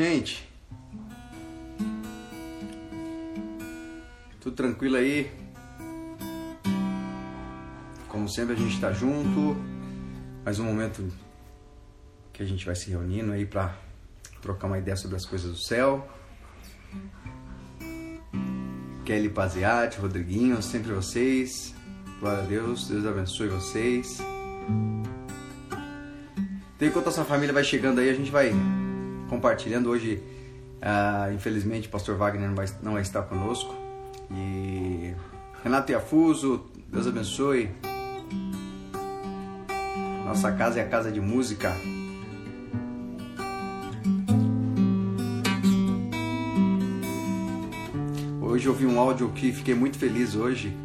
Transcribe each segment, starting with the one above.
Gente, tudo tranquilo aí? Como sempre a gente está junto, mais um momento que a gente vai se reunindo aí para trocar uma ideia sobre as coisas do céu. Kelly Paziati, Rodriguinho, sempre vocês. Glória a Deus, Deus abençoe vocês. Então, enquanto a sua família vai chegando aí, a gente vai compartilhando. Hoje, uh, infelizmente, o pastor Wagner não vai, não vai estar conosco. E Renato Iafuso, Deus abençoe. Nossa casa é a casa de música. Hoje ouvi um áudio que fiquei muito feliz hoje.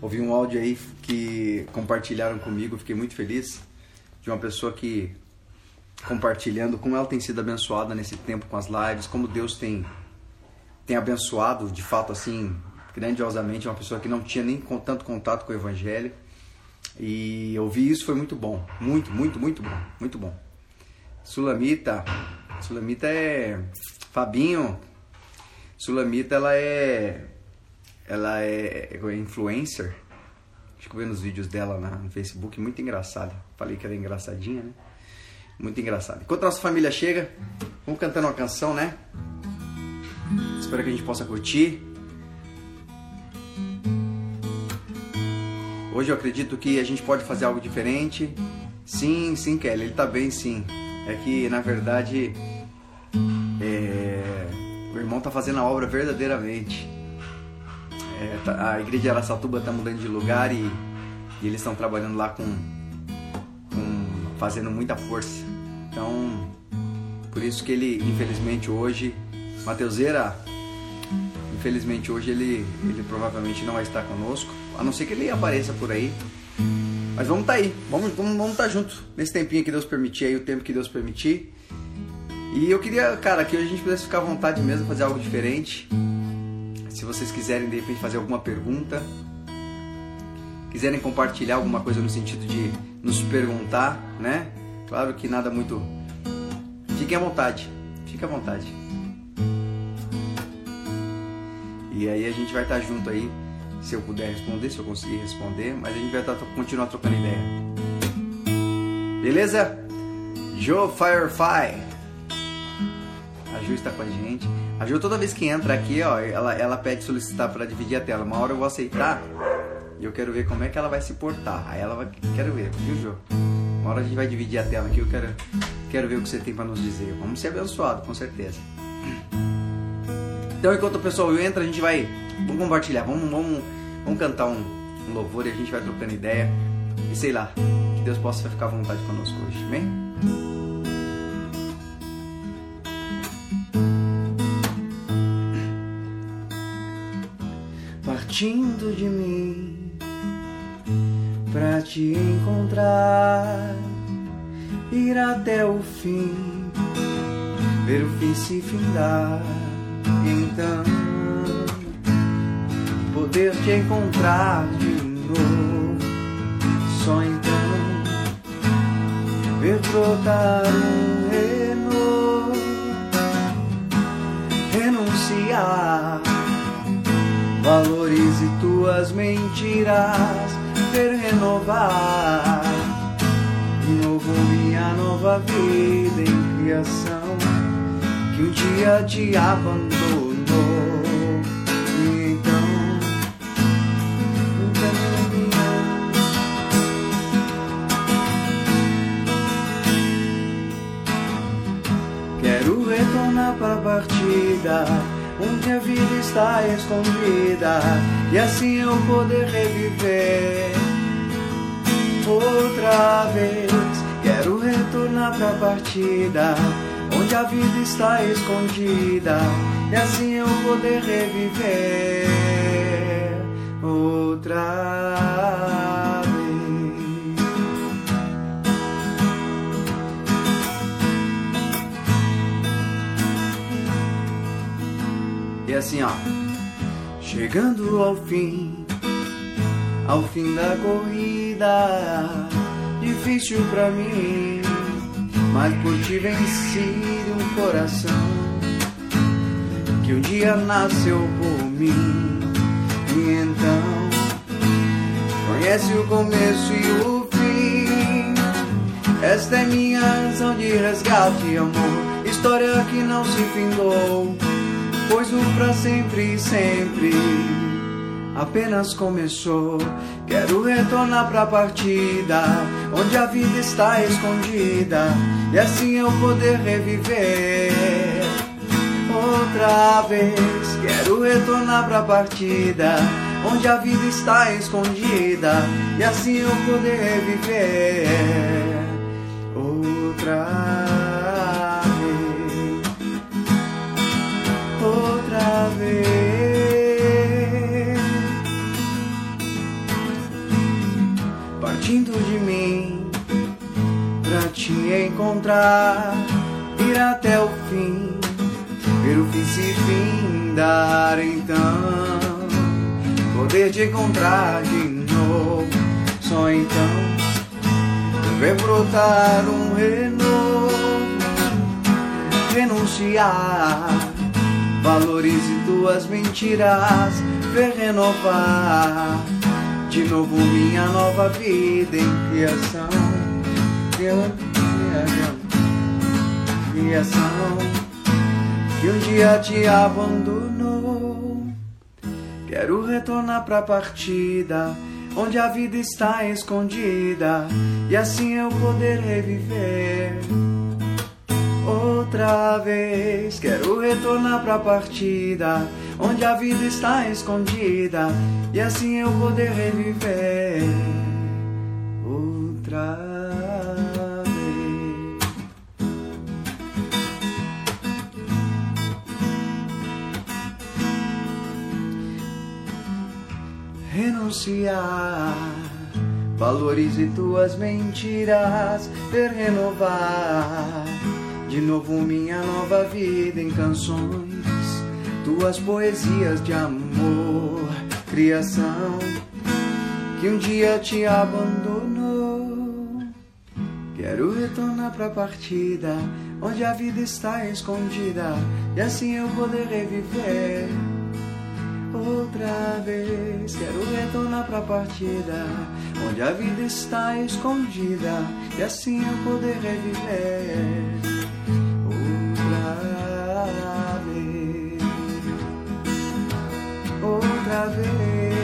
Ouvi um áudio aí que compartilharam comigo, fiquei muito feliz. De uma pessoa que compartilhando como ela tem sido abençoada nesse tempo com as lives, como Deus tem tem abençoado de fato assim grandiosamente uma pessoa que não tinha nem tanto contato com o evangelho. E ouvir isso foi muito bom, muito, muito, muito bom, muito bom. Sulamita, Sulamita é Fabinho. Sulamita ela é ela é, é influencer. Eu vi nos vídeos dela no Facebook, muito engraçada. Falei que era engraçadinha, né? Muito engraçado. Enquanto a nossa família chega, vamos cantando uma canção, né? Espero que a gente possa curtir. Hoje eu acredito que a gente pode fazer algo diferente. Sim, sim, Kelly, ele tá bem, sim. É que, na verdade, é... o irmão tá fazendo a obra verdadeiramente. É, tá... a igreja de Aracatuba tá mudando de lugar e, e eles estão trabalhando lá com fazendo muita força. Então, por isso que ele, infelizmente, hoje, Mateuseira, infelizmente hoje ele, ele provavelmente não vai estar conosco, a não ser que ele apareça por aí. Mas vamos estar tá aí, vamos vamos vamos estar tá junto nesse tempinho que Deus permitir aí, o tempo que Deus permitir. E eu queria, cara, que hoje a gente pudesse ficar à vontade mesmo, fazer algo diferente. Se vocês quiserem de repente fazer alguma pergunta, quiserem compartilhar alguma coisa no sentido de nos perguntar, né? Claro que nada muito. Fiquem à vontade, fique à vontade. E aí a gente vai estar junto aí, se eu puder responder, se eu conseguir responder, mas a gente vai estar, continuar trocando ideia. Beleza? Joe Firefly. A Ju está com a gente. A Ju toda vez que entra aqui, ó, ela, ela pede solicitar para dividir a tela. Uma hora eu vou aceitar e eu quero ver como é que ela vai se portar. Aí ela vai. Quero ver, viu, Ju? Uma hora a gente vai dividir a tela aqui, eu quero, quero ver o que você tem para nos dizer. Vamos ser abençoados, com certeza. Então, enquanto o pessoal entra, a gente vai. Vamos compartilhar, vamos, vamos, vamos cantar um, um louvor e a gente vai trocando ideia. E sei lá, que Deus possa ficar à vontade conosco hoje, amém? Partindo de mim pra te encontrar, ir até o fim, ver o fim se findar, então poder te encontrar de novo, só então ver brotar um renovo, renunciar. Valorize tuas mentiras ver renovar. Novo minha nova vida em criação que um dia te abandonou. E então Quero retornar para a partida onde a vida está escondida e assim eu poder reviver outra vez. Quero retornar pra partida, onde a vida está escondida, e assim eu poder reviver outra vez. E assim, ó, chegando ao fim ao fim da corrida. Difícil pra mim, mas por ti venci um coração que um dia nasceu por mim. E então conhece o começo e o fim. Esta é minha razão de resgate e amor, história que não se findou, pois o pra sempre sempre apenas começou. Quero retornar pra partida, onde a vida está escondida, e assim eu poder reviver. Outra vez, quero retornar pra partida, onde a vida está escondida, e assim eu poder reviver. Outra te encontrar, ir até o fim, ver o fim se findar então, poder te encontrar de novo, só então ver brotar um renovo, renunciar, valorize tuas mentiras, ver renovar de novo minha nova vida em criação. Criação que um dia te abandonou. Quero retornar pra partida, onde a vida está escondida, e assim eu poder reviver. Outra vez quero retornar pra partida onde a vida está escondida e assim eu poder reviver outra Renunciar, valorize tuas mentiras, ver renovar de novo minha nova vida em canções tuas poesias de amor, criação que um dia te abandonou. Quero retornar pra partida, onde a vida está escondida, e assim eu poder reviver. Outra vez quero retornar pra partida, onde a vida está escondida, e assim eu poder reviver. outra vez,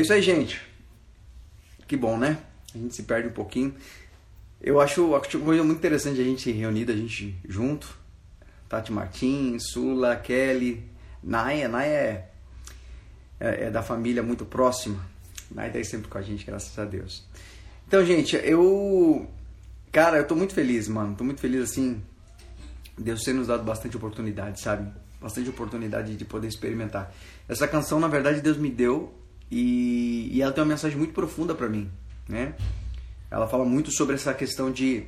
É isso aí, gente. Que bom, né? A gente se perde um pouquinho. Eu acho, uma coisa muito interessante a gente se reunir, a gente junto. Tati Martins, Sula, Kelly, Naya. Naya é, é, é da família muito próxima Naida aí sempre com a gente, graças a Deus. Então, gente, eu. Cara, eu tô muito feliz, mano. Tô muito feliz assim. Deus ter nos dado bastante oportunidade, sabe? Bastante oportunidade de poder experimentar. Essa canção, na verdade, Deus me deu e, e ela tem uma mensagem muito profunda para mim, né? Ela fala muito sobre essa questão de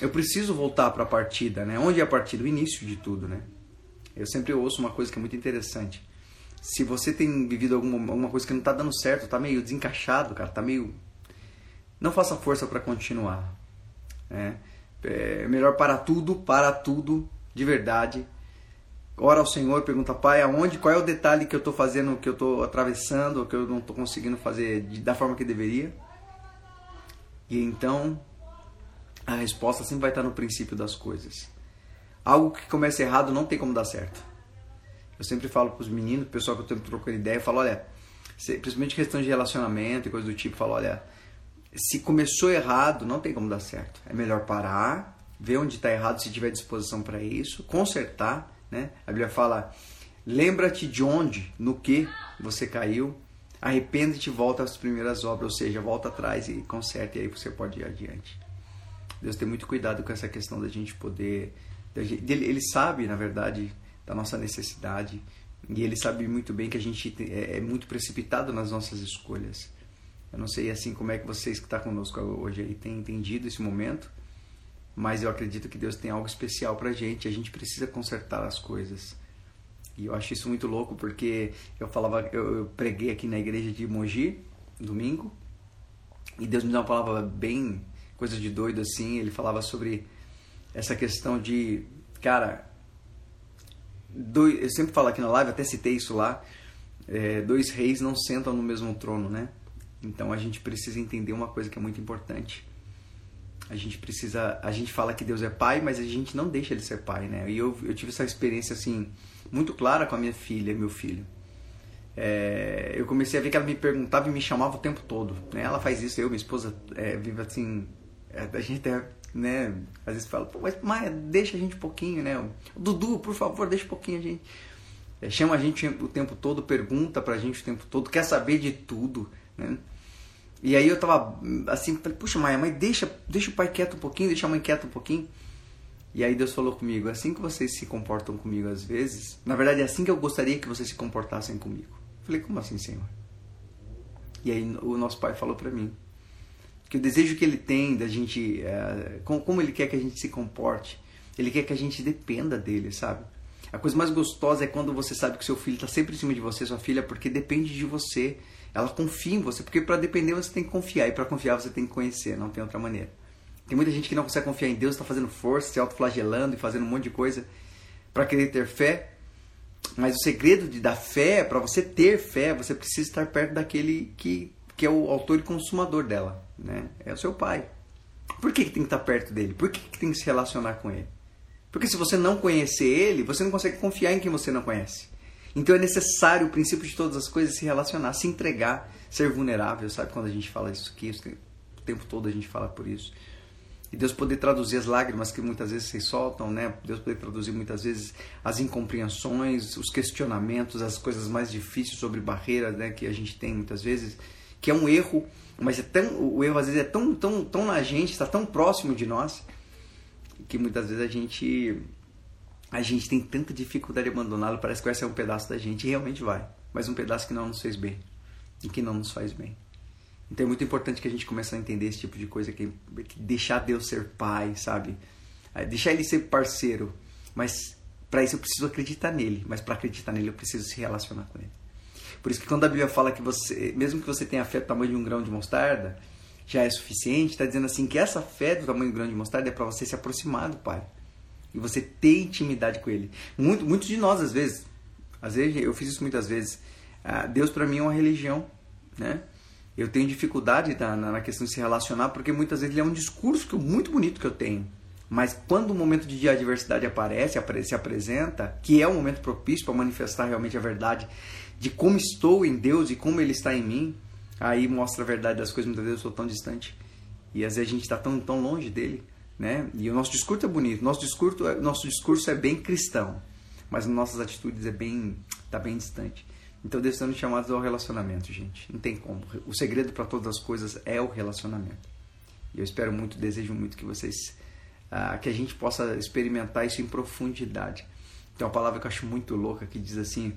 eu preciso voltar para a partida, né? Onde é a partida? O início de tudo, né? Eu sempre ouço uma coisa que é muito interessante se você tem vivido alguma, alguma coisa que não está dando certo, está meio desencaixado, cara, tá meio. Não faça força para continuar. Né? É melhor parar tudo, para tudo, de verdade. Ora ao Senhor, pergunta, Pai, aonde, qual é o detalhe que eu estou fazendo, que eu estou atravessando, que eu não estou conseguindo fazer da forma que deveria. E então, a resposta sempre vai estar no princípio das coisas. Algo que começa errado não tem como dar certo. Eu sempre falo para os meninos, o pessoal que eu estou trocando ideia, eu falo, olha, principalmente questão de relacionamento e coisa do tipo, falo, olha, se começou errado, não tem como dar certo. É melhor parar, ver onde está errado, se tiver disposição para isso, consertar, né? A Bíblia fala, lembra-te de onde, no que você caiu, arrepende-te e volta às primeiras obras, ou seja, volta atrás e conserta e aí você pode ir adiante. Deus tem muito cuidado com essa questão da gente poder... Ele sabe, na verdade, da nossa necessidade. E ele sabe muito bem que a gente é, é muito precipitado nas nossas escolhas. Eu não sei assim como é que vocês que estão conosco hoje aí têm entendido esse momento, mas eu acredito que Deus tem algo especial pra gente, a gente precisa consertar as coisas. E eu acho isso muito louco porque eu falava, eu preguei aqui na igreja de Mogi, domingo, e Deus me deu uma palavra bem coisa de doido assim, ele falava sobre essa questão de, cara, eu sempre falo aqui na live, até citei isso lá, é, dois reis não sentam no mesmo trono, né? Então a gente precisa entender uma coisa que é muito importante. A gente precisa, a gente fala que Deus é pai, mas a gente não deixa ele ser pai, né? E eu, eu tive essa experiência assim muito clara com a minha filha, meu filho. É, eu comecei a ver que ela me perguntava e me chamava o tempo todo. Né? Ela faz isso, eu, minha esposa, é, vive assim. É, a gente até, né? Às vezes fala, Pô, mas Maia, deixa a gente um pouquinho, né? Dudu, por favor, deixa um pouquinho a gente. É, chama a gente o tempo todo, pergunta pra gente o tempo todo, quer saber de tudo, né? E aí eu tava assim, falei, puxa, Maia, mas deixa, deixa o pai quieto um pouquinho, deixa a mãe quieta um pouquinho. E aí Deus falou comigo, assim que vocês se comportam comigo às vezes, na verdade é assim que eu gostaria que vocês se comportassem comigo. Falei, como assim, Senhor? E aí o nosso pai falou para mim que o desejo que ele tem da gente, é, como ele quer que a gente se comporte, ele quer que a gente dependa dele, sabe? A coisa mais gostosa é quando você sabe que seu filho está sempre em cima de você, sua filha, porque depende de você. Ela confia em você, porque para depender você tem que confiar e para confiar você tem que conhecer, não tem outra maneira. Tem muita gente que não consegue confiar em Deus, está fazendo força, se autoflagelando e fazendo um monte de coisa para querer ter fé. Mas o segredo de, da fé, para você ter fé, você precisa estar perto daquele que, que é o autor e consumador dela. Né? É o seu pai. Por que, que tem que estar perto dele? Por que, que tem que se relacionar com ele? Porque se você não conhecer ele, você não consegue confiar em quem você não conhece. Então é necessário o princípio de todas as coisas se relacionar, se entregar, ser vulnerável. Sabe quando a gente fala isso aqui? O tempo todo a gente fala por isso. E Deus poder traduzir as lágrimas que muitas vezes vocês soltam, né? Deus poder traduzir muitas vezes as incompreensões, os questionamentos, as coisas mais difíceis sobre barreiras, né? Que a gente tem muitas vezes, que é um erro, mas é tão, o erro às vezes é tão, tão, tão na gente, está tão próximo de nós, que muitas vezes a gente a gente tem tanta dificuldade de abandoná-lo, parece que vai ser um pedaço da gente, e realmente vai, mas um pedaço que não nos fez bem e que não nos faz bem. Então é muito importante que a gente comece a entender esse tipo de coisa, que, que deixar Deus ser pai, sabe? É, deixar ele ser parceiro. Mas para isso eu preciso acreditar nele. Mas para acreditar nele eu preciso se relacionar com ele. Por isso que quando a Bíblia fala que você, mesmo que você tenha fé do tamanho de um grão de mostarda, já é suficiente, está dizendo assim que essa fé do tamanho de grão de mostarda é para você se aproximar do Pai. E você ter intimidade com Ele. Muito, muitos de nós, às vezes, às vezes eu fiz isso muitas vezes. Ah, Deus para mim é uma religião, né? eu tenho dificuldade na, na, questão de se relacionar, porque muitas vezes ele é um discurso que, muito bonito que eu tenho. Mas quando o momento de adversidade aparece, se apresenta, que é um momento propício para manifestar realmente a verdade de como estou em Deus e como Ele está em mim, aí mostra a verdade das coisas. Muitas vezes eu sou tão distante e às vezes a gente está tão, tão longe dele, né? E o nosso discurso é bonito, nosso discurso, nosso discurso é bem cristão, mas nossas atitudes é bem, tá bem distante. Então Deus está nos chamados ao relacionamento, gente. Não tem como. O segredo para todas as coisas é o relacionamento. E eu espero muito, desejo muito que vocês, ah, que a gente possa experimentar isso em profundidade. Tem uma palavra que eu acho muito louca que diz assim,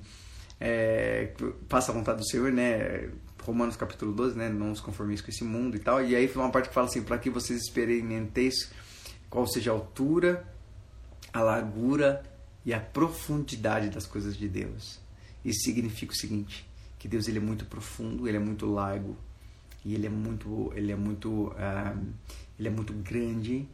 é, passa a vontade do Senhor, né? Romanos capítulo 12, né? Não os conformeis com esse mundo e tal. E aí foi uma parte que fala assim, para que vocês experimenteis qual seja a altura, a largura e a profundidade das coisas de Deus. Isso significa o seguinte, que Deus ele é muito profundo, ele é muito largo e ele é muito, ele é muito, uh, ele é muito grande,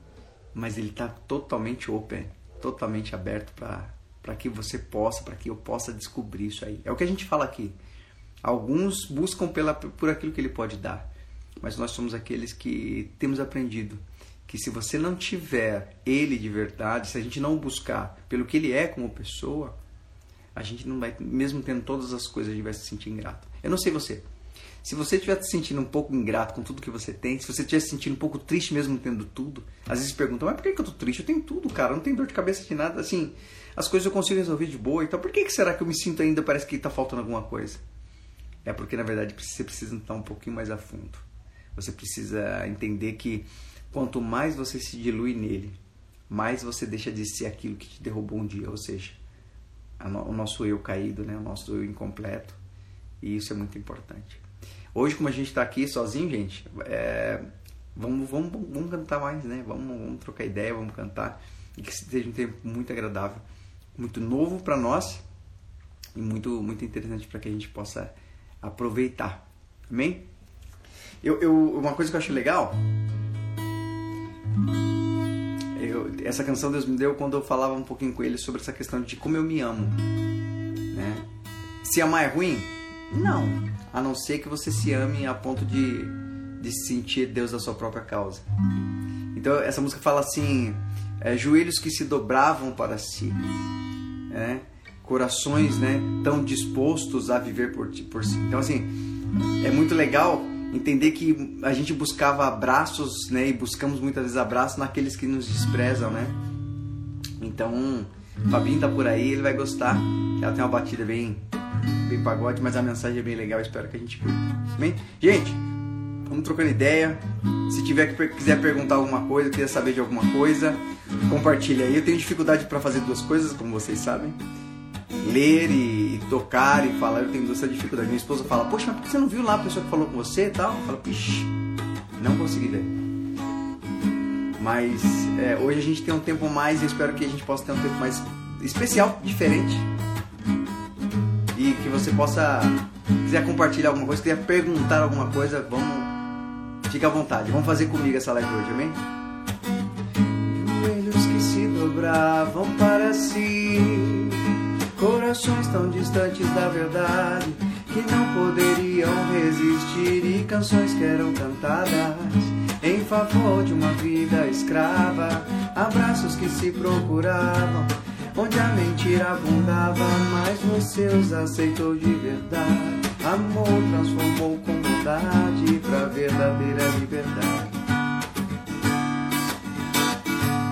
mas ele está totalmente open, totalmente aberto para para que você possa, para que eu possa descobrir isso aí. É o que a gente fala aqui. Alguns buscam pela, por aquilo que ele pode dar, mas nós somos aqueles que temos aprendido que se você não tiver ele de verdade, se a gente não buscar pelo que ele é como pessoa, a gente não vai, mesmo tendo todas as coisas, a gente vai se sentir ingrato. Eu não sei você. Se você estiver se sentindo um pouco ingrato com tudo que você tem, se você estiver se sentindo um pouco triste mesmo tendo tudo, às vezes perguntam, mas por que, eu tô triste? Eu tenho tudo, cara, eu não tenho dor de cabeça de nada, assim, as coisas eu consigo resolver de boa, então por que, que será que eu me sinto ainda, parece que está faltando alguma coisa? É porque, na verdade, você precisa entrar um pouquinho mais a fundo. Você precisa entender que quanto mais você se dilui nele, mais você deixa de ser aquilo que te derrubou um dia, ou seja, o nosso eu caído, né? o nosso eu incompleto. E isso é muito importante. Hoje, como a gente está aqui sozinho, gente, é, vamos, vamos, vamos cantar mais, né? Vamos, vamos trocar ideia, vamos cantar. E que seja um tempo muito agradável, muito novo para nós e muito, muito interessante para que a gente possa aproveitar. Amém? Eu, eu, uma coisa que eu acho legal, eu, essa canção Deus me deu quando eu falava um pouquinho com ele sobre essa questão de como eu me amo. Né? Se amar é ruim? Não. A não ser que você se ame a ponto de, de sentir Deus da sua própria causa. Então essa música fala assim: é, joelhos que se dobravam para si, né? Corações né, tão dispostos a viver por, por si. Então assim, é muito legal entender que a gente buscava abraços, né, e buscamos muitas vezes abraços naqueles que nos desprezam, né? Então, Fabinho tá por aí, ele vai gostar. Ela tem uma batida bem, bem pagode, mas a mensagem é bem legal. Espero que a gente curta. Bem, gente, vamos trocando ideia. Se tiver que quiser perguntar alguma coisa, quiser saber de alguma coisa, compartilha aí. Eu tenho dificuldade para fazer duas coisas, como vocês sabem ler e, e, tocar e falar, eu tenho essa dificuldade. Minha esposa fala, poxa, mas por que você não viu lá a pessoa que falou com você e tal? Eu falo, pixe, não consegui ler. Mas é, hoje a gente tem um tempo mais e espero que a gente possa ter um tempo mais especial, diferente. E que você possa, quiser compartilhar alguma coisa, quiser perguntar alguma coisa, vamos, fica à vontade. Vamos fazer comigo essa live hoje, amém? Joelhos que se dobravam para si Corações tão distantes da verdade que não poderiam resistir e canções que eram cantadas em favor de uma vida escrava, abraços que se procuravam onde a mentira abundava, mas você os aceitou de verdade. Amor transformou com bondade pra verdadeira liberdade.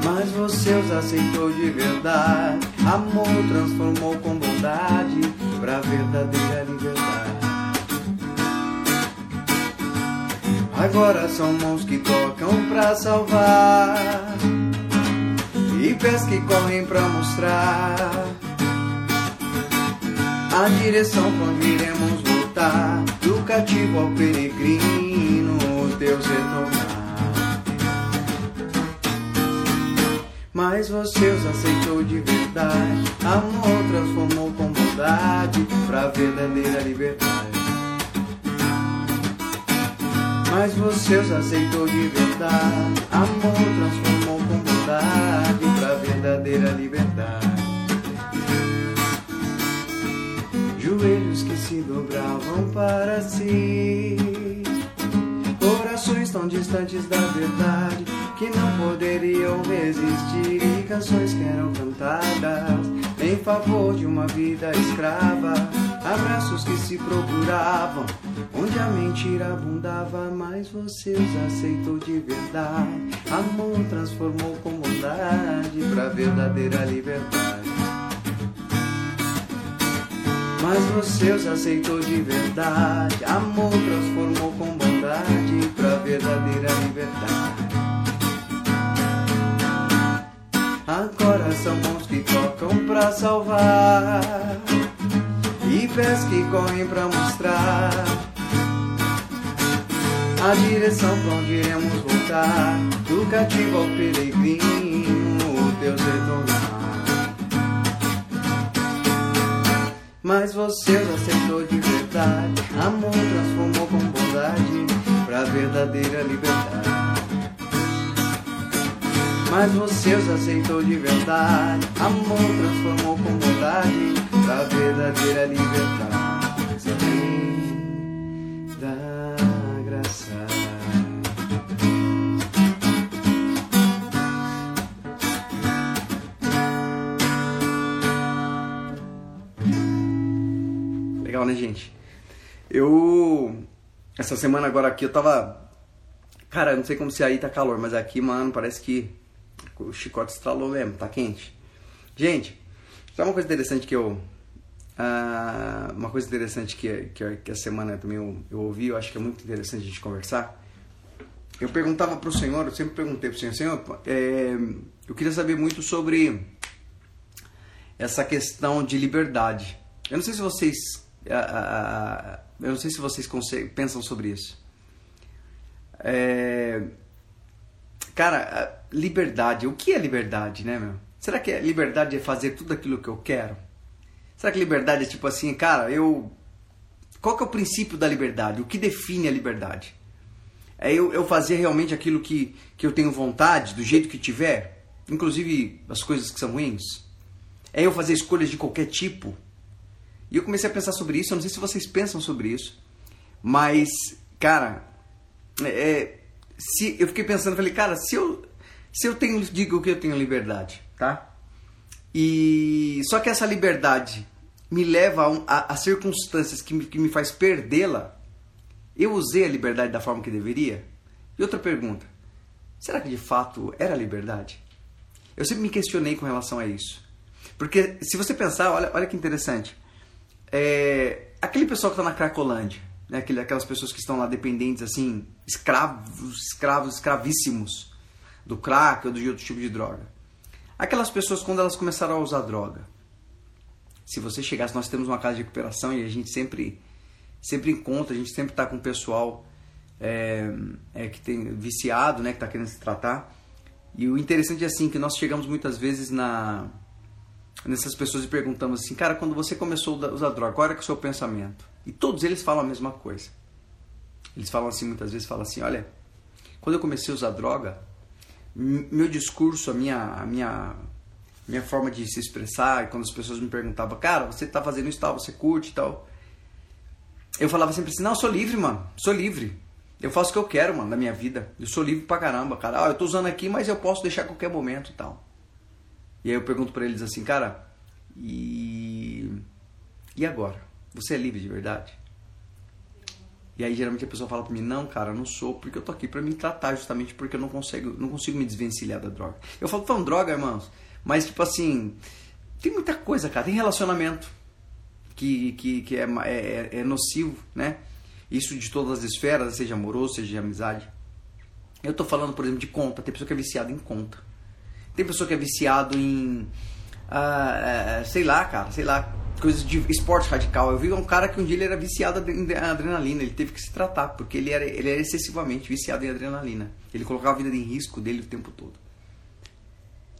Mas você os aceitou de verdade. Amor transformou com bondade pra verdadeira liberdade. Agora são mãos que tocam pra salvar e pés que correm pra mostrar a direção pra onde iremos voltar. Do cativo ao peregrino, Deus retornar. Mas você os aceitou de verdade. Amor transformou com bondade pra verdadeira liberdade. Mas você os aceitou de verdade. Amor transformou com bondade pra verdadeira liberdade. Joelhos que se dobravam para si corações tão distantes da verdade que não poderiam resistir e canções que eram cantadas em favor de uma vida escrava, abraços que se procuravam onde a mentira abundava, mas você os aceitou de verdade. Amor transformou com bondade pra verdadeira liberdade. Mas você os aceitou de verdade. Amor transformou com bondade pra verdadeira liberdade. Agora são mãos que tocam pra salvar e pés que correm pra mostrar a direção pra onde iremos voltar. Do cativo ao peregrino, Deus retornar. Mas você aceitou de verdade. Amor transformou com bondade pra verdadeira liberdade mas você aceitou de verdade. Amor transformou com bondade pra verdadeira liberdade. Vem Legal, né, gente? Eu essa semana agora aqui eu tava Cara, não sei como se aí tá calor, mas aqui, mano, parece que o chicote estralou mesmo, tá quente. Gente, sabe uma coisa interessante que eu. Uh, uma coisa interessante que, que, que a semana também eu, eu, ouvi, eu acho que é muito interessante a gente conversar. Eu perguntava pro Senhor, eu sempre perguntei pro Senhor, Senhor, é, eu queria saber muito sobre essa questão de liberdade. Eu não sei se vocês. Eu não sei se vocês pensam sobre isso. É, Cara, liberdade. O que é liberdade, né, meu? Será que é liberdade é fazer tudo aquilo que eu quero? Será que liberdade é tipo assim, cara, eu. Qual que é o princípio da liberdade? O que define a liberdade? É eu, eu fazer realmente aquilo que, que eu tenho vontade, do jeito que tiver? Inclusive as coisas que são ruins? É eu fazer escolhas de qualquer tipo? E eu comecei a pensar sobre isso, eu não sei se vocês pensam sobre isso, mas, cara, é, se eu fiquei pensando, falei, cara, se eu, se eu tenho, digo que eu tenho liberdade, tá? E só que essa liberdade me leva a, a, a circunstâncias que me, que me faz perdê-la, eu usei a liberdade da forma que deveria? E outra pergunta, será que de fato era liberdade? Eu sempre me questionei com relação a isso. Porque se você pensar, olha, olha que interessante, é, aquele pessoal que está na Cracolândia, né, aquelas pessoas que estão lá dependentes, assim, escravos, escravos, escravíssimos do crack ou de outro tipo de droga. Aquelas pessoas, quando elas começaram a usar droga, se você chegasse, nós temos uma casa de recuperação e a gente sempre, sempre encontra, a gente sempre está com o pessoal é, é, que tem viciado, né, que está querendo se tratar. E o interessante é assim que nós chegamos muitas vezes na nessas pessoas e perguntamos assim, cara, quando você começou a usar droga, qual era o seu pensamento? E todos eles falam a mesma coisa. Eles falam assim, muitas vezes falam assim, olha, quando eu comecei a usar droga, meu discurso, a minha, a minha, minha forma de se expressar, quando as pessoas me perguntavam, cara, você tá fazendo isso tal, você curte e tal. Eu falava sempre assim, não, eu sou livre, mano, sou livre. Eu faço o que eu quero, mano, na minha vida. Eu sou livre pra caramba, cara. Ah, eu tô usando aqui, mas eu posso deixar a qualquer momento e tal. E aí eu pergunto para eles assim, cara, e e agora? Você é livre de verdade? E aí geralmente a pessoa fala para mim: "Não, cara, eu não sou, porque eu tô aqui para me tratar justamente porque eu não consigo, não consigo me desvencilhar da droga". Eu falo: "Falando droga, irmãos". Mas tipo assim, tem muita coisa, cara, tem relacionamento que que, que é, é, é nocivo, né? Isso de todas as esferas, seja amoroso, seja de amizade. Eu tô falando, por exemplo, de conta, tem pessoa que é viciada em conta. Tem pessoa que é viciado em Uh, sei lá, cara, sei lá, coisas de esporte radical. Eu vi um cara que um dia ele era viciado em adrenalina, ele teve que se tratar, porque ele era, ele era excessivamente viciado em adrenalina. Ele colocava a vida em risco dele o tempo todo.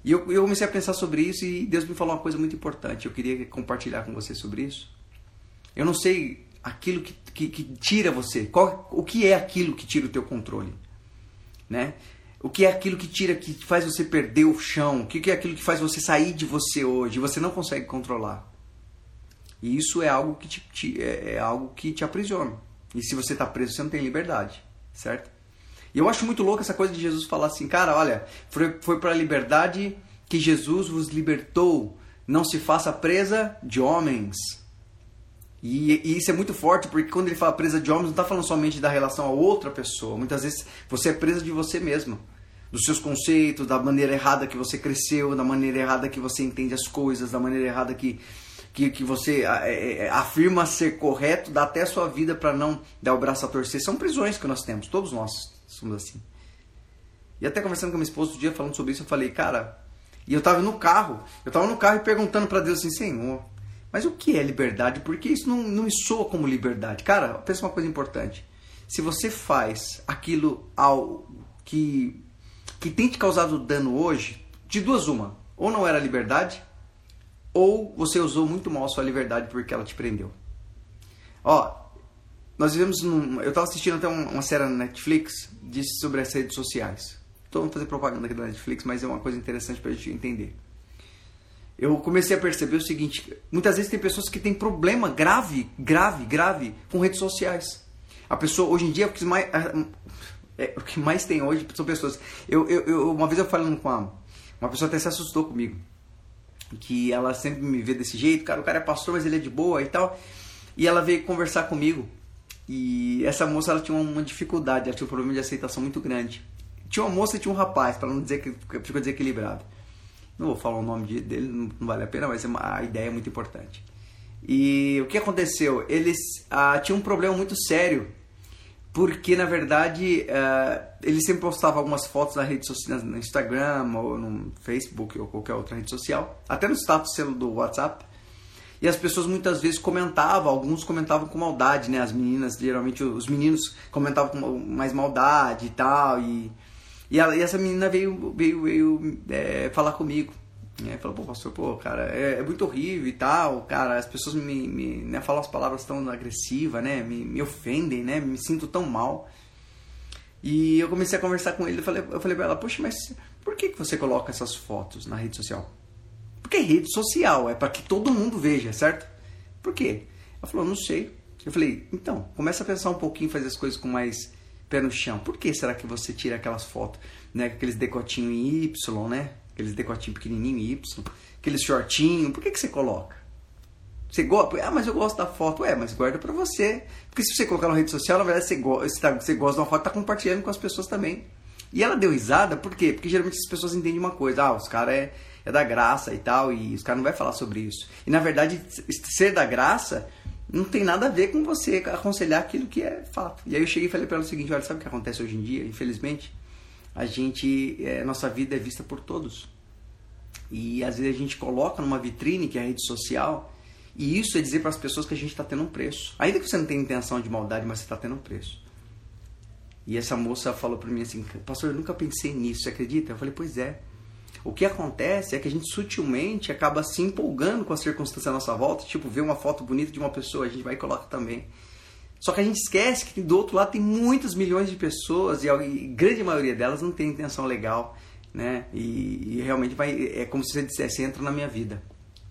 E eu, eu comecei a pensar sobre isso e Deus me falou uma coisa muito importante. Eu queria compartilhar com você sobre isso. Eu não sei aquilo que, que, que tira você, qual, o que é aquilo que tira o teu controle, né? O que é aquilo que tira, que faz você perder o chão? O que é aquilo que faz você sair de você hoje? Você não consegue controlar. E isso é algo que te, te é, é, algo que te aprisiona. E se você está preso, você não tem liberdade, certo? E eu acho muito louco essa coisa de Jesus falar assim, cara, olha, foi, foi para a liberdade que Jesus vos libertou. Não se faça presa de homens. E, e, isso é muito forte, porque quando ele fala presa de homens, não está falando somente da relação a outra pessoa. Muitas vezes você é presa de você mesmo dos seus conceitos, da maneira errada que você cresceu, da maneira errada que você entende as coisas, da maneira errada que, que, que você é, é, afirma ser correto, dá até a sua vida para não dar o braço a torcer. São prisões que nós temos, todos nós somos assim. E até conversando com a minha esposa outro dia, falando sobre isso, eu falei, cara, e eu tava no carro, eu tava no carro e perguntando para Deus assim, Senhor, mas o que é liberdade? Porque isso não, não me soa como liberdade. Cara, pensa uma coisa importante. Se você faz aquilo ao que que tem te causado dano hoje, de duas uma. Ou não era liberdade, ou você usou muito mal a sua liberdade porque ela te prendeu. Ó, nós vivemos num, eu estava assistindo até uma, série na Netflix de, sobre as redes sociais. Estou vamos fazer propaganda aqui da Netflix, mas é uma coisa interessante para a gente entender. Eu comecei a perceber o seguinte: muitas vezes tem pessoas que têm problema grave, grave, grave com redes sociais. A pessoa hoje em dia, mais, é, o que mais tem hoje são pessoas. Eu, eu, eu, uma vez eu falando com uma, uma pessoa até se assustou comigo. Que ela sempre me vê desse jeito, cara, o cara é pastor, mas ele é de boa e tal. E ela veio conversar comigo. E essa moça ela tinha uma dificuldade, ela tinha um problema de aceitação muito grande. Tinha uma moça e tinha um rapaz, para não dizer que ficou desequilibrado. Não vou falar o nome dele, não vale a pena, mas é a ideia é muito importante. E o que aconteceu? Eles ah, tinham um problema muito sério porque na verdade uh, ele sempre postava algumas fotos na rede social, no Instagram ou no Facebook ou qualquer outra rede social, até no status do WhatsApp. E as pessoas muitas vezes comentavam, alguns comentavam com maldade, né? As meninas, geralmente os meninos comentavam com mais maldade e tal, e, E, ela, e essa menina veio, veio, veio é, falar comigo. Né? Falou, pô, pastor, pô, cara, é, é, muito horrível e tal, cara, as pessoas me, me né, falam as palavras tão agressivas, né? Me, me ofendem, né? Me sinto tão mal. E eu comecei a conversar com ele, eu falei, eu falei pra ela, poxa, mas por que, que você coloca essas fotos na rede social? Porque é rede social, é para que todo mundo veja, certo? Por quê? Ela falou, não sei. Eu falei, então, começa a pensar um pouquinho, fazer as coisas com mais pé no chão. Por que será que você tira aquelas fotos, né? Aqueles decotinhos em Y, né? Aqueles decotinhos pequenininho Y, aqueles shortinho. Por que, que você coloca? Você gosta? Ah, mas eu gosto da foto. É, mas guarda pra você. Porque se você colocar na rede social, na verdade você, go você, tá, você gosta de uma foto, tá compartilhando com as pessoas também. E ela deu risada, por quê? Porque geralmente as pessoas entendem uma coisa. Ah, os caras é, é da graça e tal, e os caras não vai falar sobre isso. E na verdade, ser da graça não tem nada a ver com você aconselhar aquilo que é fato. E aí eu cheguei e falei para ela o seguinte, olha, sabe o que acontece hoje em dia? Infelizmente, a gente, é, nossa vida é vista por todos. E às vezes a gente coloca numa vitrine, que é a rede social, e isso é dizer para as pessoas que a gente está tendo um preço. Ainda que você não tenha intenção de maldade, mas você está tendo um preço. E essa moça falou para mim assim, pastor, eu nunca pensei nisso, você acredita? Eu falei, pois é. O que acontece é que a gente sutilmente acaba se empolgando com a circunstância à nossa volta, tipo, ver uma foto bonita de uma pessoa, a gente vai e coloca também. Só que a gente esquece que do outro lado tem muitas milhões de pessoas e a grande maioria delas não tem intenção legal, né? E, e realmente vai, é como se você dissesse, entra na minha vida,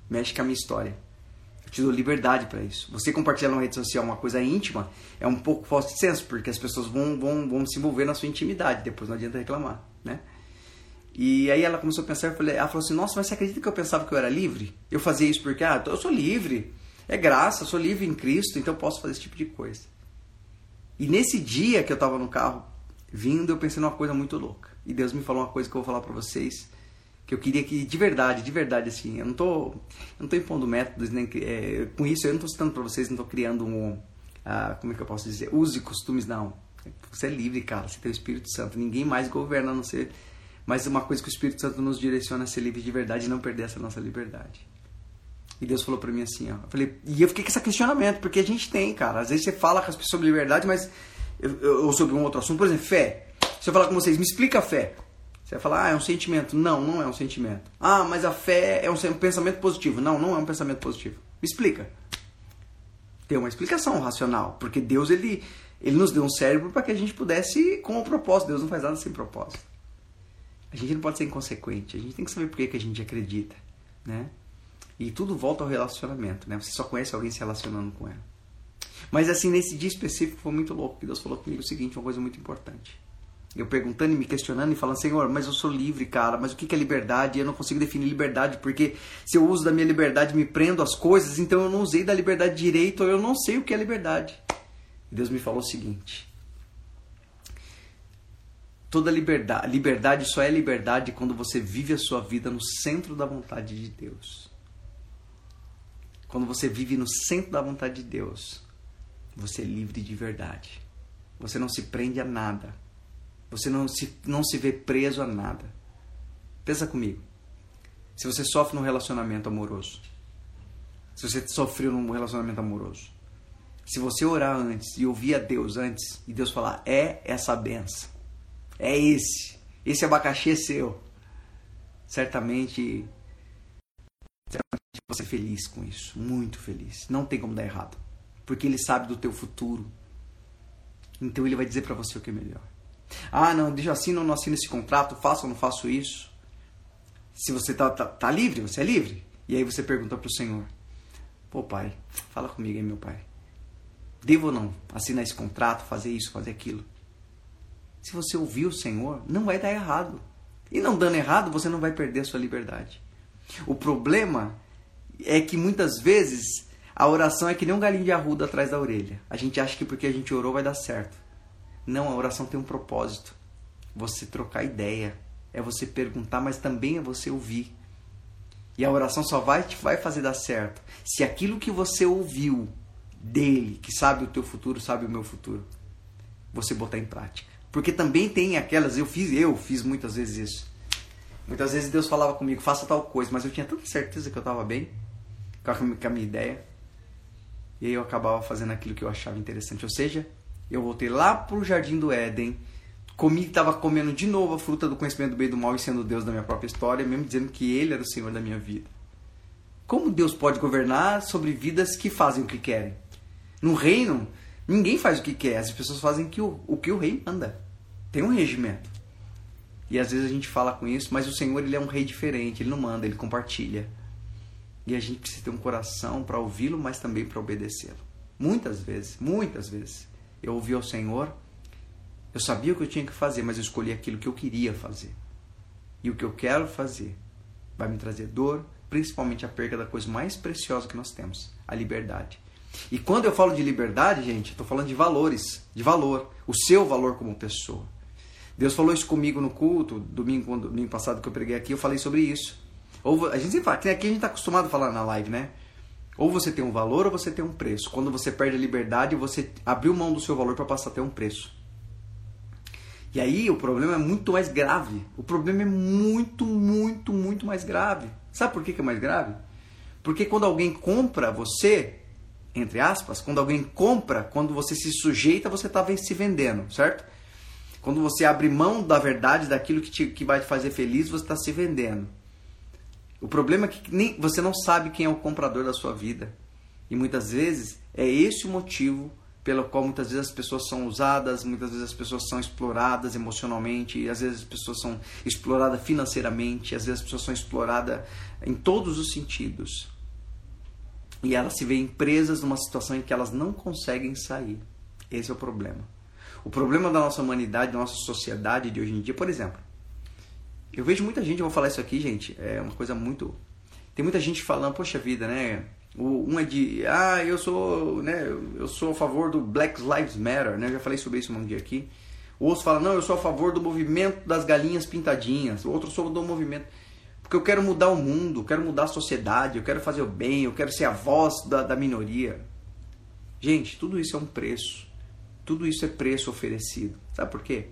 mexe com a minha história. Eu te dou liberdade para isso. Você compartilhar numa rede social uma coisa íntima é um pouco falso de senso, porque as pessoas vão, vão, vão se envolver na sua intimidade, depois não adianta reclamar, né? E aí ela começou a pensar, eu falei, ela falou assim, nossa, mas você acredita que eu pensava que eu era livre? Eu fazia isso porque, ah, eu sou livre, é graça, sou livre em Cristo, então posso fazer esse tipo de coisa. E nesse dia que eu estava no carro vindo, eu pensei numa coisa muito louca. E Deus me falou uma coisa que eu vou falar para vocês, que eu queria que, de verdade, de verdade, assim, eu não tô, eu não tô impondo métodos, nem, é, com isso eu não tô citando para vocês, não tô criando um, ah, como é que eu posso dizer, usos e costumes, não. Você é livre, cara, você tem o Espírito Santo, ninguém mais governa a não ser mas uma coisa que o Espírito Santo nos direciona a ser livre de verdade e não perder essa nossa liberdade. E Deus falou para mim assim, ó. Eu falei, e eu fiquei com esse questionamento, porque a gente tem, cara. Às vezes você fala com as pessoas sobre liberdade, mas. Ou sobre um outro assunto, por exemplo, fé. Se eu falar com vocês, me explica a fé. Você vai falar, ah, é um sentimento. Não, não é um sentimento. Ah, mas a fé é um pensamento positivo. Não, não é um pensamento positivo. Me explica. Tem uma explicação racional, porque Deus ele, ele nos deu um cérebro para que a gente pudesse com o propósito. Deus não faz nada sem propósito. A gente não pode ser inconsequente, a gente tem que saber por que, que a gente acredita, né? E tudo volta ao relacionamento, né? Você só conhece alguém se relacionando com ela. Mas assim, nesse dia específico foi muito louco, que Deus falou comigo o seguinte, uma coisa muito importante. Eu perguntando e me questionando e falando, Senhor, mas eu sou livre, cara, mas o que é liberdade? Eu não consigo definir liberdade, porque se eu uso da minha liberdade me prendo às coisas, então eu não usei da liberdade direito, ou eu não sei o que é liberdade. E Deus me falou o seguinte, Toda liberdade, liberdade só é liberdade quando você vive a sua vida no centro da vontade de Deus. Quando você vive no centro da vontade de Deus, você é livre de verdade. Você não se prende a nada. Você não se, não se vê preso a nada. Pensa comigo. Se você sofre num relacionamento amoroso, se você sofreu num relacionamento amoroso, se você orar antes e ouvir a Deus antes e Deus falar, é essa benção, é esse. Esse abacaxi é seu. Certamente, certamente você é feliz com isso, muito feliz. Não tem como dar errado, porque ele sabe do teu futuro. Então ele vai dizer para você o que é melhor. Ah, não, deixa assim, não assino esse contrato, faço ou não faço isso. Se você tá, tá, tá livre, você é livre. E aí você pergunta pro Senhor: Pô, pai, fala comigo aí, meu pai. Devo ou não assinar esse contrato, fazer isso, fazer aquilo? Se você ouvir o Senhor, não vai dar errado. E não dando errado, você não vai perder a sua liberdade. O problema é que muitas vezes a oração é que nem um galinho de arruda atrás da orelha. A gente acha que porque a gente orou vai dar certo. Não, a oração tem um propósito. Você trocar ideia. É você perguntar, mas também é você ouvir. E a oração só vai te vai fazer dar certo se aquilo que você ouviu dele, que sabe o teu futuro, sabe o meu futuro, você botar em prática. Porque também tem aquelas, eu fiz, eu fiz muitas vezes isso. Muitas vezes Deus falava comigo, faça tal coisa, mas eu tinha tanta certeza que eu estava bem com a minha ideia. E aí eu acabava fazendo aquilo que eu achava interessante. Ou seja, eu voltei lá para o jardim do Éden comi, estava comendo de novo a fruta do conhecimento do bem e do mal e sendo Deus da minha própria história, mesmo dizendo que Ele era o Senhor da minha vida. Como Deus pode governar sobre vidas que fazem o que querem? No reino, ninguém faz o que quer, as pessoas fazem o, o que o rei manda. Tem um regimento. E às vezes a gente fala com isso, mas o Senhor ele é um rei diferente, ele não manda, ele compartilha. E a gente precisa ter um coração para ouvi-lo, mas também para obedecê-lo. Muitas vezes, muitas vezes, eu ouvi ao Senhor, eu sabia o que eu tinha que fazer, mas eu escolhi aquilo que eu queria fazer. E o que eu quero fazer vai me trazer dor, principalmente a perda da coisa mais preciosa que nós temos, a liberdade. E quando eu falo de liberdade, gente, estou falando de valores, de valor, o seu valor como pessoa. Deus falou isso comigo no culto, domingo, domingo passado que eu preguei aqui, eu falei sobre isso. Ou a gente sempre fala, aqui a gente está acostumado a falar na live, né? Ou você tem um valor ou você tem um preço. Quando você perde a liberdade, você abriu mão do seu valor para passar a ter um preço. E aí o problema é muito mais grave. O problema é muito, muito, muito mais grave. Sabe por que, que é mais grave? Porque quando alguém compra você, entre aspas, quando alguém compra, quando você se sujeita, você está se vendendo, certo? Quando você abre mão da verdade, daquilo que, te, que vai te fazer feliz, você está se vendendo. O problema é que nem, você não sabe quem é o comprador da sua vida. E muitas vezes é esse o motivo pelo qual muitas vezes as pessoas são usadas, muitas vezes as pessoas são exploradas emocionalmente, às vezes as pessoas são exploradas financeiramente, às vezes as pessoas são exploradas em todos os sentidos. E elas se veem presas numa situação em que elas não conseguem sair. Esse é o problema. O problema da nossa humanidade, da nossa sociedade de hoje em dia, por exemplo, eu vejo muita gente, eu vou falar isso aqui, gente, é uma coisa muito. Tem muita gente falando, poxa vida, né? Um é de, ah, eu sou, né, eu sou a favor do Black Lives Matter, né? Eu já falei sobre isso um dia aqui. O outro fala, não, eu sou a favor do movimento das galinhas pintadinhas. Outro sou do movimento porque eu quero mudar o mundo, eu quero mudar a sociedade, eu quero fazer o bem, eu quero ser a voz da, da minoria. Gente, tudo isso é um preço. Tudo isso é preço oferecido. Sabe por quê?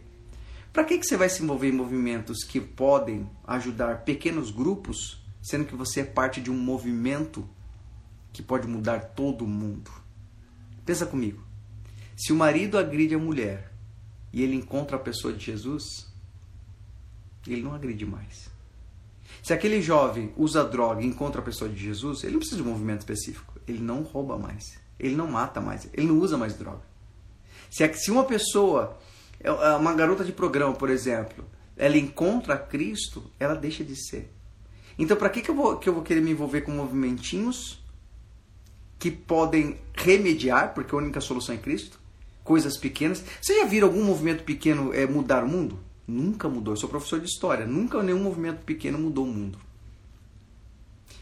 Para que, que você vai se envolver em movimentos que podem ajudar pequenos grupos, sendo que você é parte de um movimento que pode mudar todo mundo? Pensa comigo. Se o marido agride a mulher e ele encontra a pessoa de Jesus, ele não agride mais. Se aquele jovem usa droga e encontra a pessoa de Jesus, ele não precisa de um movimento específico. Ele não rouba mais. Ele não mata mais. Ele não usa mais droga. Se, é se uma pessoa é, é uma garota de programa, por exemplo, ela encontra Cristo, ela deixa de ser. Então, para que, que, eu vou, que eu vou querer me envolver com movimentinhos que podem remediar, porque a única solução é Cristo? Coisas pequenas. Você já viram algum movimento pequeno é, mudar o mundo? Nunca mudou. Eu sou professor de história. Nunca nenhum movimento pequeno mudou o mundo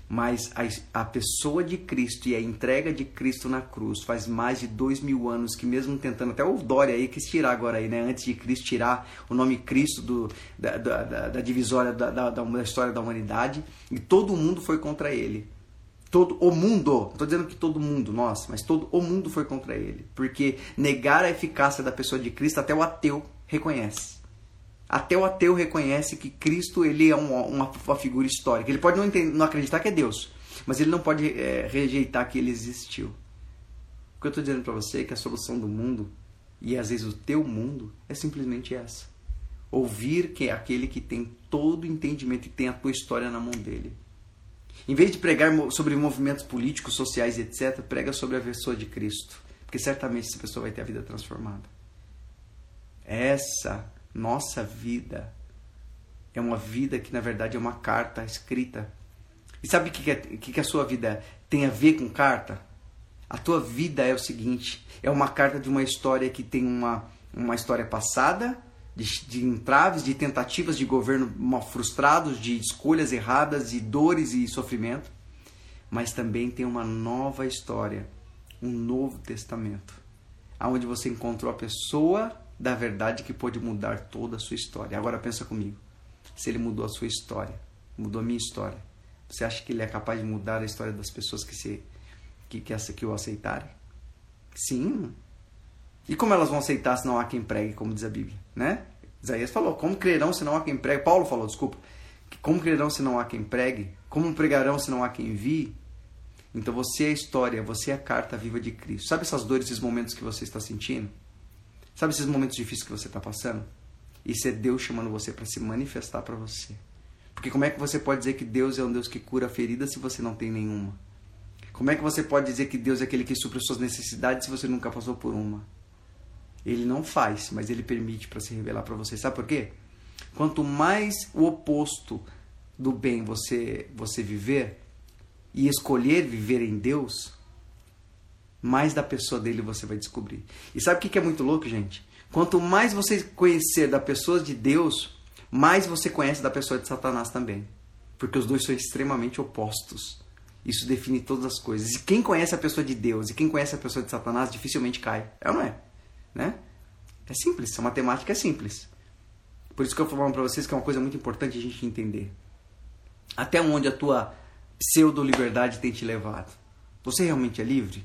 mas a, a, pessoa de Cristo e a entrega de Cristo na cruz faz mais de dois mil anos que mesmo tentando, até o Dória aí quis tirar agora aí, né, antes de Cristo tirar o nome Cristo do, da, da, da, divisória da, da, da, história da humanidade e todo mundo foi contra ele. Todo o mundo, estou dizendo que todo mundo, nós, mas todo o mundo foi contra ele, porque negar a eficácia da pessoa de Cristo até o ateu reconhece. Até o ateu reconhece que Cristo ele é uma, uma, uma figura histórica. Ele pode não, entender, não, acreditar que é Deus, mas ele não pode é, rejeitar que ele existiu. O que eu estou dizendo para você é que a solução do mundo, e às vezes o teu mundo, é simplesmente essa. Ouvir que é aquele que tem todo o entendimento e tem a tua história na mão dele. Em vez de pregar sobre movimentos políticos, sociais, etc., prega sobre a pessoa de Cristo. Porque certamente essa pessoa vai ter a vida transformada. Essa nossa vida é uma vida que na verdade é uma carta escrita. E sabe o que, que, que a sua vida tem a ver com carta? A tua vida é o seguinte: é uma carta de uma história que tem uma, uma história passada, de, de entraves, de tentativas de governo mal frustrados, de escolhas erradas, de dores e sofrimento, mas também tem uma nova história, um novo testamento, aonde você encontrou a pessoa da verdade que pode mudar toda a sua história. Agora pensa comigo. Se ele mudou a sua história, mudou a minha história, você acha que ele é capaz de mudar a história das pessoas que se que, que, que o aceitarem? Sim. E como elas vão aceitar se não há quem pregue, como diz a Bíblia, né? Isaías falou: "Como crerão se não há quem pregue?" Paulo falou, desculpa. Como crerão se não há quem pregue? Como pregarão se não há quem envie? Então você é a história, você é a carta viva de Cristo. Sabe essas dores, esses momentos que você está sentindo? Sabe esses momentos difíceis que você está passando? Isso é Deus chamando você para se manifestar para você. Porque como é que você pode dizer que Deus é um Deus que cura feridas se você não tem nenhuma? Como é que você pode dizer que Deus é aquele que supre suas necessidades se você nunca passou por uma? Ele não faz, mas ele permite para se revelar para você. Sabe por quê? Quanto mais o oposto do bem você você viver e escolher viver em Deus, mais da pessoa dele você vai descobrir. E sabe o que é muito louco, gente? Quanto mais você conhecer da pessoa de Deus, mais você conhece da pessoa de Satanás também. Porque os dois são extremamente opostos. Isso define todas as coisas. E quem conhece a pessoa de Deus e quem conhece a pessoa de Satanás dificilmente cai. É ou não é? Né? É simples, a matemática é simples. Por isso que eu falando para vocês que é uma coisa muito importante a gente entender. Até onde a tua pseudo-liberdade tem te levado. Você realmente é livre?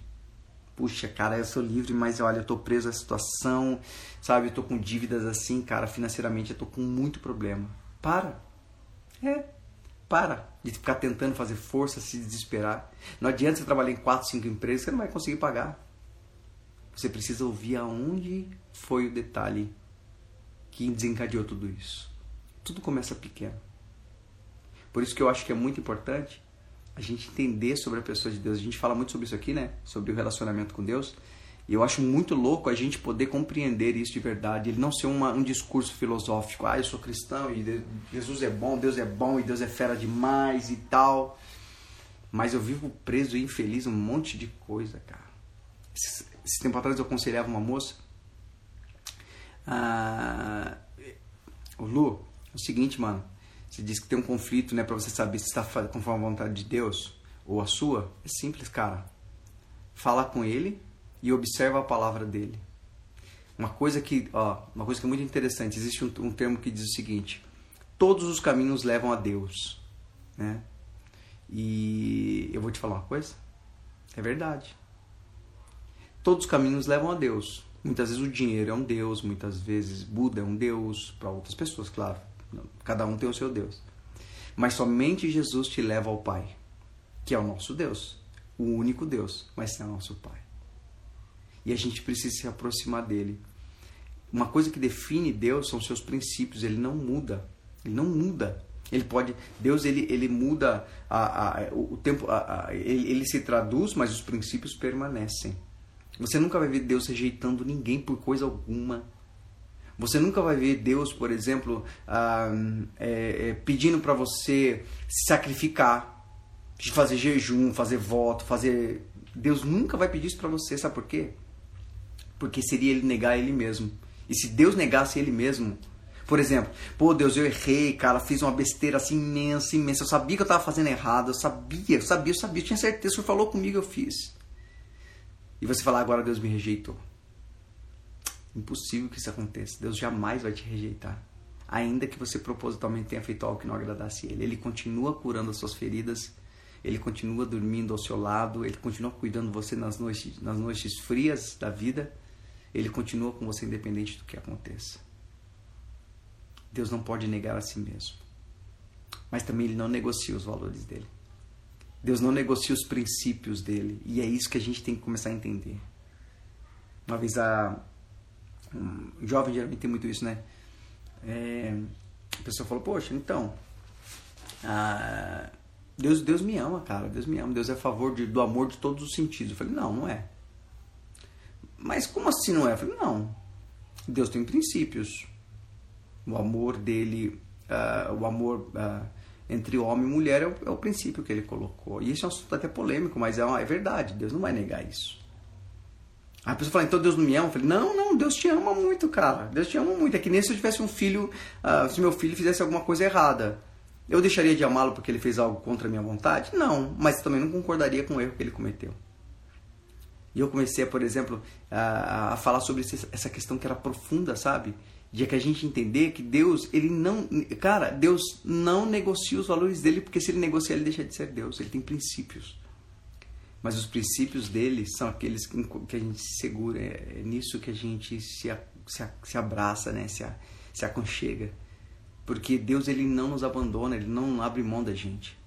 Puxa, cara, eu sou livre, mas olha, eu tô preso à situação, sabe? Eu tô com dívidas assim, cara, financeiramente eu tô com muito problema. Para. É. Para de ficar tentando fazer força, se desesperar. Não adianta você trabalhar em quatro, cinco empresas, você não vai conseguir pagar. Você precisa ouvir aonde foi o detalhe que desencadeou tudo isso. Tudo começa pequeno. Por isso que eu acho que é muito importante a gente entender sobre a pessoa de Deus. A gente fala muito sobre isso aqui, né? Sobre o relacionamento com Deus. E eu acho muito louco a gente poder compreender isso de verdade. Ele não ser uma, um discurso filosófico. Ah, eu sou cristão e Jesus é bom, Deus é bom e Deus é fera demais e tal. Mas eu vivo preso e infeliz um monte de coisa, cara. Esse, esse tempo atrás eu aconselhava uma moça. Ah, o Lu, é o seguinte, mano. Você diz que tem um conflito, né, para você saber se está conforme a vontade de Deus ou a sua. É simples, cara. Fala com ele e observa a palavra dele. Uma coisa que, ó, uma coisa que é muito interessante. Existe um, um termo que diz o seguinte: todos os caminhos levam a Deus, né? E eu vou te falar uma coisa. É verdade. Todos os caminhos levam a Deus. Muitas vezes o dinheiro é um Deus, muitas vezes Buda é um Deus para outras pessoas, claro. Cada um tem o seu Deus. Mas somente Jesus te leva ao Pai, que é o nosso Deus, o único Deus, mas é o nosso Pai. E a gente precisa se aproximar dele. Uma coisa que define Deus são seus princípios, ele não muda. Ele não muda. Ele pode, Deus ele, ele muda a, a, o tempo, a, ele, ele se traduz, mas os princípios permanecem. Você nunca vai ver Deus rejeitando ninguém por coisa alguma. Você nunca vai ver Deus, por exemplo, ah, é, é, pedindo para você se sacrificar, de fazer jejum, fazer voto, fazer. Deus nunca vai pedir isso para você, sabe por quê? Porque seria ele negar ele mesmo. E se Deus negasse ele mesmo, por exemplo, pô, Deus, eu errei, cara, fiz uma besteira assim imensa, imensa. Eu sabia que eu estava fazendo errado, eu sabia, eu sabia, eu sabia, eu tinha certeza, o Senhor falou comigo, eu fiz. E você falar, agora Deus me rejeitou. Impossível que isso aconteça. Deus jamais vai te rejeitar. Ainda que você propositalmente tenha feito algo que não agradasse Ele. Ele continua curando as suas feridas. Ele continua dormindo ao seu lado. Ele continua cuidando de você nas noites, nas noites frias da vida. Ele continua com você independente do que aconteça. Deus não pode negar a si mesmo. Mas também Ele não negocia os valores dele. Deus não negocia os princípios dele. E é isso que a gente tem que começar a entender. Uma vez a um jovem geralmente tem muito isso, né? É, a pessoa falou, poxa, então, ah, Deus, Deus me ama, cara, Deus me ama, Deus é a favor de, do amor de todos os sentidos. Eu falei, não, não é. Mas como assim não é? Eu falei, não, Deus tem princípios. O amor dele, uh, o amor uh, entre homem e mulher é o, é o, princípio que ele colocou. E isso é um assunto até polêmico, mas é, uma, é verdade, Deus não vai negar isso. A pessoa fala, então Deus não me ama? Eu falei, não, não, Deus te ama muito, cara. Deus te ama muito. É que nem se eu tivesse um filho, uh, se meu filho fizesse alguma coisa errada. Eu deixaria de amá-lo porque ele fez algo contra a minha vontade? Não, mas também não concordaria com o erro que ele cometeu. E eu comecei, por exemplo, a, a falar sobre essa questão que era profunda, sabe? De que a gente entender que Deus, ele não. Cara, Deus não negocia os valores dele, porque se ele negociar, ele deixa de ser Deus. Ele tem princípios. Mas os princípios dele são aqueles que a gente se segura, é, é nisso que a gente se, se, se abraça, né? se, se aconchega. Porque Deus ele não nos abandona, ele não abre mão da gente.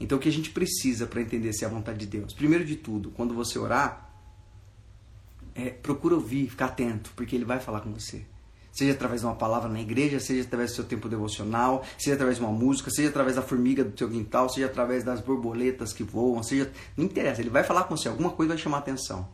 Então o que a gente precisa para entender se é a vontade de Deus? Primeiro de tudo, quando você orar, é, procura ouvir, ficar atento, porque ele vai falar com você. Seja através de uma palavra na igreja, seja através do seu tempo devocional, seja através de uma música, seja através da formiga do seu quintal, seja através das borboletas que voam, seja. Não interessa, ele vai falar com você, alguma coisa vai chamar atenção.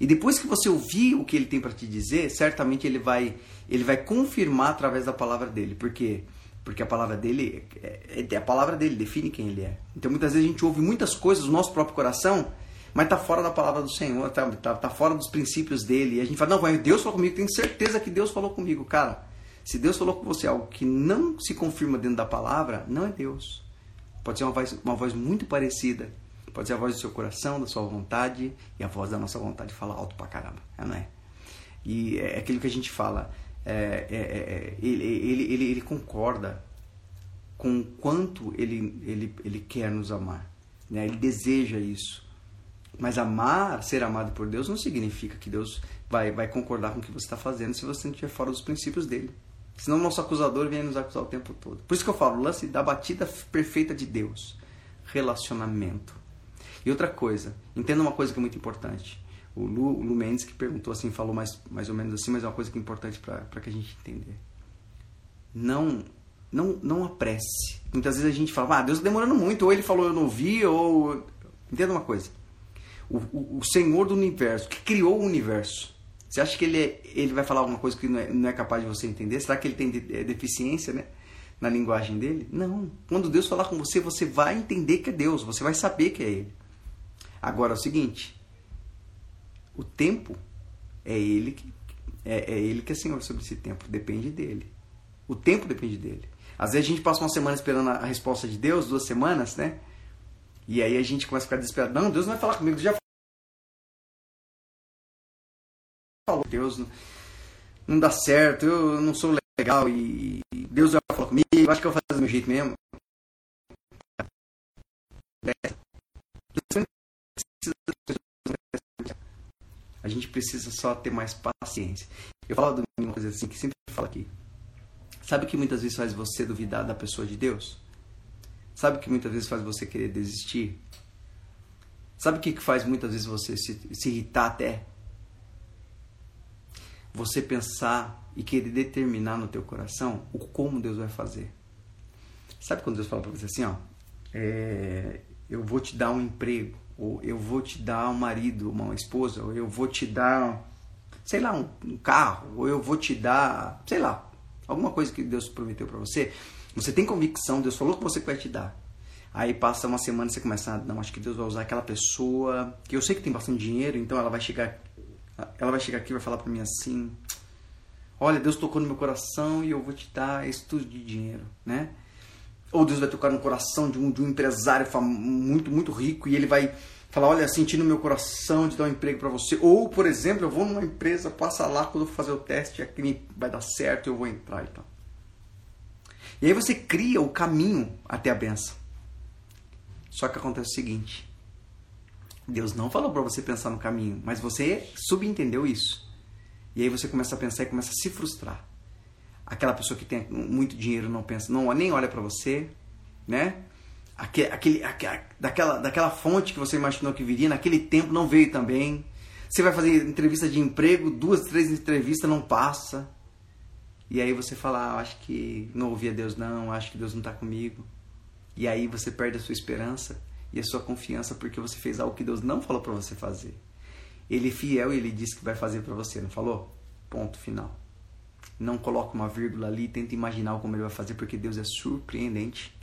E depois que você ouvir o que ele tem para te dizer, certamente ele vai, ele vai confirmar através da palavra dele. Por quê? Porque a palavra dele é, é a palavra dele, define quem ele é. Então muitas vezes a gente ouve muitas coisas no nosso próprio coração, mas tá fora da palavra do Senhor, tá, tá, tá fora dos princípios dele. E a gente fala, não, Deus falou comigo, tenho certeza que Deus falou comigo. Cara, se Deus falou com você algo que não se confirma dentro da palavra, não é Deus. Pode ser uma voz, uma voz muito parecida, Pode ser a voz do seu coração, da sua vontade, e a voz da nossa vontade fala alto pra caramba, não é? E é aquilo que a gente fala, é, é, é, ele, ele, ele, ele concorda com o quanto ele, ele, ele quer nos amar, né? ele deseja isso. Mas amar, ser amado por Deus, não significa que Deus vai, vai concordar com o que você está fazendo se você não estiver fora dos princípios dele. Senão o nosso acusador vem nos acusar o tempo todo. Por isso que eu falo, o lance da batida perfeita de Deus. Relacionamento. E outra coisa, entenda uma coisa que é muito importante. O Lu, o Lu Mendes que perguntou assim, falou mais, mais ou menos assim, mas é uma coisa que é importante para que a gente entender. Não, não, não apresse. Muitas vezes a gente fala, ah, Deus está demorando muito, ou ele falou eu não vi, ou... Entenda uma coisa. O, o, Senhor do Universo, que criou o Universo, você acha que ele, é, ele vai falar alguma coisa que não é, não é capaz de você entender? Será que ele tem de, é, deficiência, né? Na linguagem dele? Não. Quando Deus falar com você, você vai entender que é Deus, você vai saber que é Ele. Agora é o seguinte, o tempo é ele que é, é, ele que é senhor sobre esse tempo, depende dele. O tempo depende dele. Às vezes a gente passa uma semana esperando a resposta de Deus, duas semanas, né? E aí a gente começa a ficar desesperado. Não, Deus não vai falar comigo, já falou. Deus não, não dá certo, eu não sou legal e Deus vai falar comigo, eu acho que eu vou fazer do meu jeito mesmo. A gente precisa só ter mais paciência. Eu falo de uma coisa assim que sempre falo aqui. Sabe o que muitas vezes faz você duvidar da pessoa de Deus? Sabe o que muitas vezes faz você querer desistir? Sabe o que faz muitas vezes você se, se irritar até? Você pensar e querer determinar no teu coração o como Deus vai fazer. Sabe quando Deus fala para você assim, ó, é, eu vou te dar um emprego, ou eu vou te dar um marido, uma esposa, ou eu vou te dar, sei lá, um, um carro, ou eu vou te dar, sei lá, alguma coisa que Deus prometeu para você. Você tem convicção, Deus falou que você vai te dar. Aí passa uma semana e você começa, a, não, acho que Deus vai usar aquela pessoa que eu sei que tem bastante dinheiro, então ela vai chegar, ela vai chegar aqui e vai falar para mim assim: "Olha, Deus tocou no meu coração e eu vou te dar esse tudo de dinheiro", né? Ou Deus vai tocar no coração de um, de um empresário muito, muito rico e ele vai falar, olha, senti no meu coração de dar um emprego para você. Ou, por exemplo, eu vou numa empresa, passa lá, quando eu for fazer o teste, aqui vai dar certo, eu vou entrar e tal. E aí você cria o caminho até a benção. Só que acontece o seguinte, Deus não falou para você pensar no caminho, mas você subentendeu isso. E aí você começa a pensar e começa a se frustrar aquela pessoa que tem muito dinheiro não pensa, não nem olha para você, né? Aquele, aquele, aquele, daquela, daquela fonte que você imaginou que viria, naquele tempo não veio também. Você vai fazer entrevista de emprego, duas, três entrevistas, não passa. E aí você fala, ah, acho que não ouvi a Deus não, acho que Deus não está comigo. E aí você perde a sua esperança e a sua confiança porque você fez algo que Deus não falou para você fazer. Ele é fiel e ele disse que vai fazer para você, não falou? Ponto final não coloca uma vírgula ali, tenta imaginar como ele vai fazer, porque Deus é surpreendente.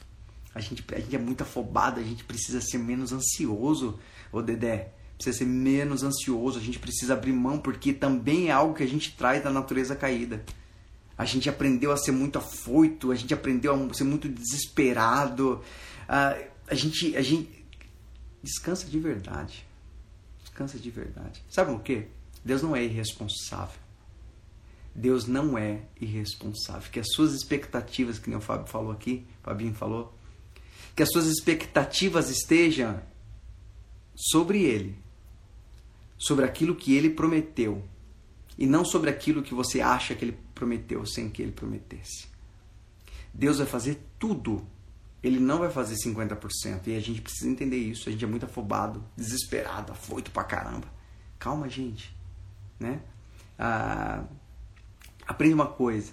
A gente, a gente é muito afobado, a gente precisa ser menos ansioso, ô Dedé. Precisa ser menos ansioso, a gente precisa abrir mão, porque também é algo que a gente traz da natureza caída. A gente aprendeu a ser muito afoito, a gente aprendeu a ser muito desesperado. Uh, a gente, a gente descansa de verdade. Descansa de verdade. Sabe o que? Deus não é irresponsável. Deus não é irresponsável. Que as suas expectativas, que nem o Fábio falou aqui, o Fabinho falou, que as suas expectativas estejam sobre Ele, sobre aquilo que Ele prometeu, e não sobre aquilo que você acha que Ele prometeu sem que Ele prometesse. Deus vai fazer tudo. Ele não vai fazer 50%. E a gente precisa entender isso. A gente é muito afobado, desesperado, afoito pra caramba. Calma, gente. Né? Ah, aprende uma coisa.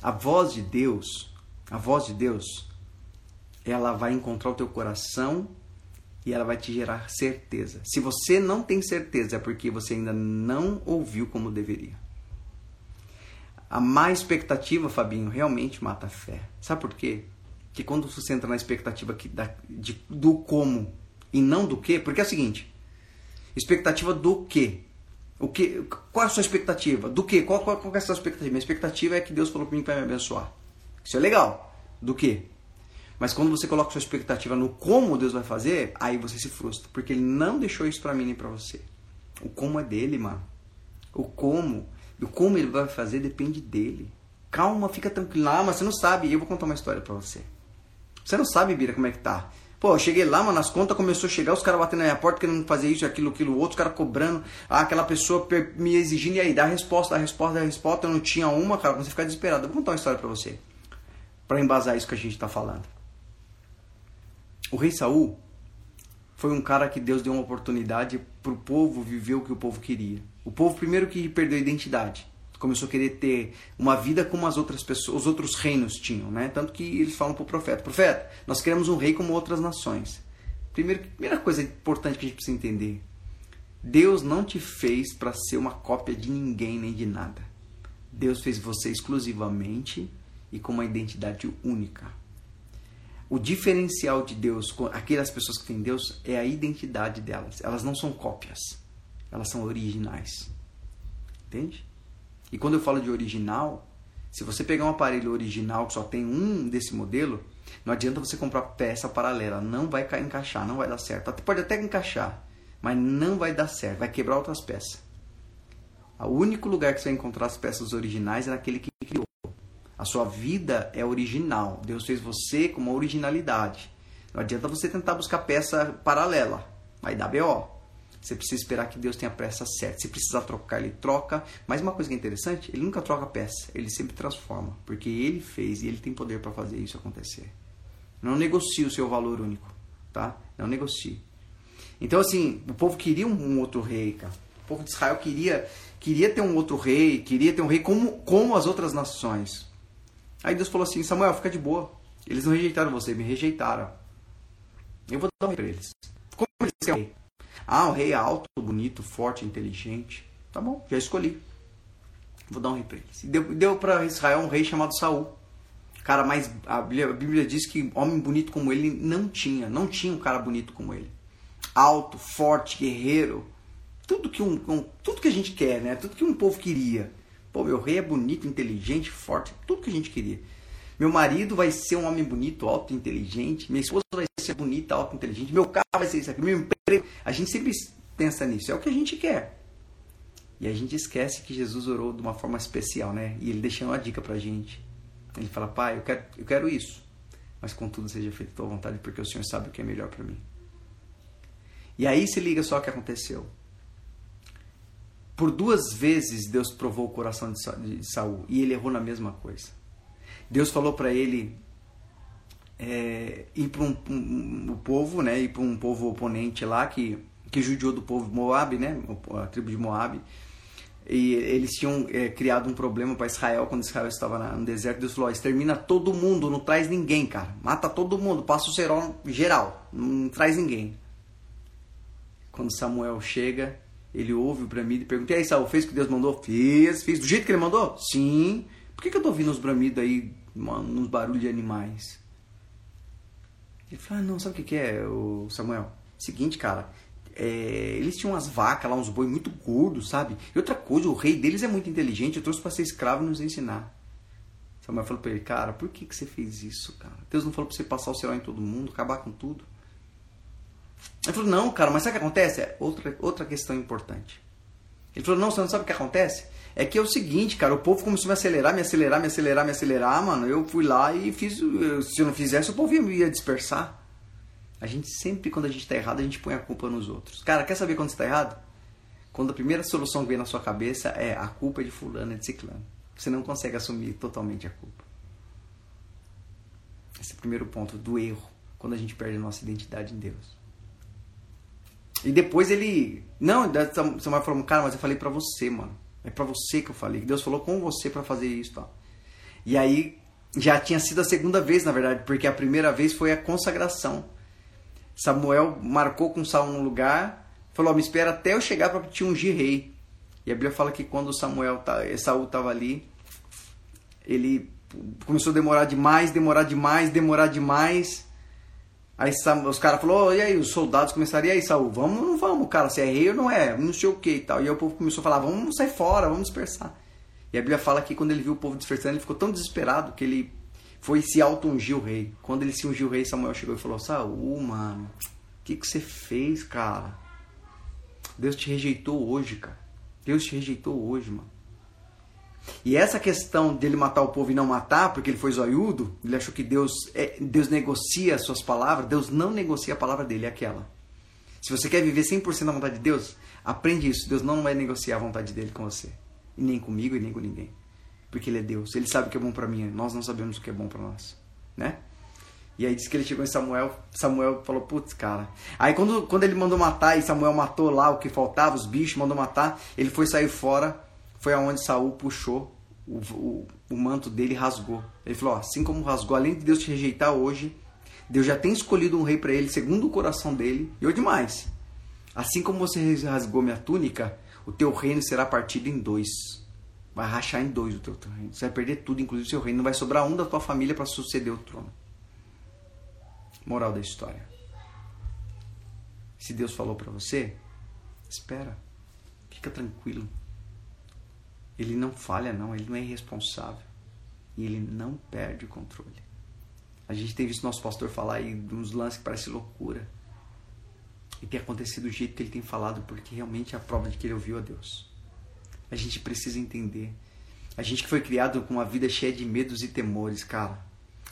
A voz de Deus, a voz de Deus, ela vai encontrar o teu coração e ela vai te gerar certeza. Se você não tem certeza, é porque você ainda não ouviu como deveria. A má expectativa, Fabinho, realmente mata a fé. Sabe por quê? Que quando você entra na expectativa que da, de, do como e não do que, porque é o seguinte: expectativa do que? O que qual é a sua expectativa? Do que? Qual, qual, qual é a sua expectativa? Minha expectativa é que Deus falou para mim vai me abençoar. Isso é legal. Do que? Mas quando você coloca sua expectativa no como Deus vai fazer, aí você se frustra, porque ele não deixou isso para mim nem para você. O como é dele, mano. O como, o como ele vai fazer depende dele. Calma, fica tranquilo. Ah, mas você não sabe. Eu vou contar uma história para você. Você não sabe, Bira, como é que tá. Pô, eu cheguei lá, mano, as contas começou a chegar, os caras batendo na minha porta querendo fazer isso, aquilo, aquilo, outro, os caras cobrando, ah, aquela pessoa me exigindo, e aí, dá a resposta, dá a resposta, dá a resposta, eu não tinha uma, cara, você ficar desesperado. Eu vou contar uma história pra você, para embasar isso que a gente tá falando. O rei Saul foi um cara que Deus deu uma oportunidade para o povo viver o que o povo queria. O povo primeiro que perdeu a identidade, começou a querer ter uma vida como as outras pessoas, os outros reinos tinham, né? Tanto que eles falam para o profeta: profeta, nós queremos um rei como outras nações. Primeiro, primeira coisa importante que a gente precisa entender: Deus não te fez para ser uma cópia de ninguém nem de nada. Deus fez você exclusivamente e com uma identidade única. O diferencial de Deus com aquelas pessoas que têm Deus é a identidade delas. Elas não são cópias, elas são originais. Entende? E quando eu falo de original, se você pegar um aparelho original que só tem um desse modelo, não adianta você comprar peça paralela, não vai encaixar, não vai dar certo. Pode até encaixar, mas não vai dar certo, vai quebrar outras peças. O único lugar que você vai encontrar as peças originais é naquele que criou. A sua vida é original. Deus fez você com uma originalidade. Não adianta você tentar buscar peça paralela. Vai dar BO. Você precisa esperar que Deus tenha a peça certa. Se precisar trocar, ele troca. Mas uma coisa que é interessante, ele nunca troca peça. Ele sempre transforma. Porque ele fez e ele tem poder para fazer isso acontecer. Não negocie o seu valor único. Tá? Não negocie. Então, assim, o povo queria um outro rei, cara. O povo de Israel queria, queria ter um outro rei, queria ter um rei como, como as outras nações. Aí Deus falou assim: Samuel, fica de boa. Eles não rejeitaram você, me rejeitaram. Eu vou dar um rei pra eles. Como eles querem? Ah, um rei alto, bonito, forte, inteligente. Tá bom, já escolhi. Vou dar um. E deu, deu pra Israel um rei chamado Saul. Cara, mas a Bíblia, a Bíblia diz que homem bonito como ele não tinha. Não tinha um cara bonito como ele. Alto, forte, guerreiro. Tudo que, um, um tudo que a gente quer, né? Tudo que um povo queria. Pô, meu rei é bonito, inteligente, forte, tudo que a gente queria. Meu marido vai ser um homem bonito, alto, inteligente. Minha esposa vai ser bonita, alto, inteligente. Meu carro vai ser isso aqui. Meu emprego. A gente sempre pensa nisso. É o que a gente quer. E a gente esquece que Jesus orou de uma forma especial, né? E ele deixou uma dica pra gente. Ele fala, pai, eu quero, eu quero isso. Mas contudo seja feito a tua vontade, porque o Senhor sabe o que é melhor para mim. E aí se liga só o que aconteceu. Por duas vezes Deus provou o coração de Saul e ele errou na mesma coisa. Deus falou para ele é, ir para um, um, um, povo, né, ir para um povo oponente lá que que judiou do povo Moab, né, a tribo de Moab. E eles tinham é, criado um problema para Israel quando Israel estava no deserto. Deus falou: extermina todo mundo, não traz ninguém, cara. Mata todo mundo, passa o serol geral, não traz ninguém. Quando Samuel chega, ele ouve o bramido e pergunta: E aí, Saul, fez o que Deus mandou? Fiz, fiz. Do jeito que ele mandou? Sim. Por que, que eu tô ouvindo os bramidos aí, uns barulhos de animais? Ele fala: ah, Não, sabe o que, que é, o Samuel? Seguinte, cara. É, eles tinham umas vacas lá, uns boi muito gordos, sabe? E outra coisa, o rei deles é muito inteligente, eu trouxe para ser escravo e nos ensinar. Samuel falou para ele, cara, por que, que você fez isso, cara? Deus não falou para você passar o céu em todo mundo, acabar com tudo. Ele falou, não, cara, mas sabe o que acontece? É outra, outra questão importante. Ele falou, não, você não sabe o que acontece? É que é o seguinte, cara, o povo começou a me acelerar, me acelerar, me acelerar, me acelerar, mano. Eu fui lá e fiz. Se eu não fizesse, o povo ia dispersar. A gente sempre, quando a gente tá errado, a gente põe a culpa nos outros. Cara, quer saber quando você tá errado? Quando a primeira solução que vem na sua cabeça é a culpa é de fulano, é de ciclano. Você não consegue assumir totalmente a culpa. Esse é o primeiro ponto do erro, quando a gente perde a nossa identidade em Deus. E depois ele. Não, Samuel falou, cara, mas eu falei pra você, mano. É para você que eu falei. Que Deus falou com você para fazer isso, tal. E aí já tinha sido a segunda vez, na verdade, porque a primeira vez foi a consagração. Samuel marcou com Saul um lugar, falou: oh, "Me espera até eu chegar para te ungir rei". E a Bíblia fala que quando Samuel tá, Saul estava ali, ele começou a demorar demais, demorar demais, demorar demais. Aí os caras falaram, e aí, os soldados começaram, e aí, Saul, vamos ou não vamos, cara? Se é rei ou não é? Não sei o que e tal. E aí o povo começou a falar, vamos sair fora, vamos dispersar. E a Bíblia fala que quando ele viu o povo dispersando, ele ficou tão desesperado que ele foi se auto-ungir o rei. Quando ele se ungiu o rei, Samuel chegou e falou: Saul, mano, o que, que você fez, cara? Deus te rejeitou hoje, cara. Deus te rejeitou hoje, mano. E essa questão dele matar o povo e não matar, porque ele foi zoiudo, ele achou que Deus, é, Deus negocia as suas palavras. Deus não negocia a palavra dele, é aquela. Se você quer viver 100% da vontade de Deus, aprende isso. Deus não vai negociar a vontade dele com você. E nem comigo e nem com ninguém. Porque ele é Deus. Ele sabe o que é bom para mim. Nós não sabemos o que é bom para nós. Né? E aí disse que ele chegou em Samuel. Samuel falou, putz, cara. Aí quando, quando ele mandou matar e Samuel matou lá o que faltava, os bichos, mandou matar, ele foi sair fora. Foi aonde Saul puxou o, o, o manto dele e rasgou. Ele falou, ó, assim como rasgou, além de Deus te rejeitar hoje, Deus já tem escolhido um rei para ele, segundo o coração dele. E o demais. Assim como você rasgou minha túnica, o teu reino será partido em dois. Vai rachar em dois o teu reino. Você vai perder tudo, inclusive o seu reino. Não vai sobrar um da tua família para suceder o trono. Moral da história. Se Deus falou para você, espera. Fica tranquilo. Ele não falha, não. Ele não é irresponsável. E ele não perde o controle. A gente tem visto nosso pastor falar aí de uns lances que parece loucura e ter acontecido do jeito que ele tem falado, porque realmente é a prova de que ele ouviu a Deus. A gente precisa entender. A gente que foi criado com uma vida cheia de medos e temores, cara.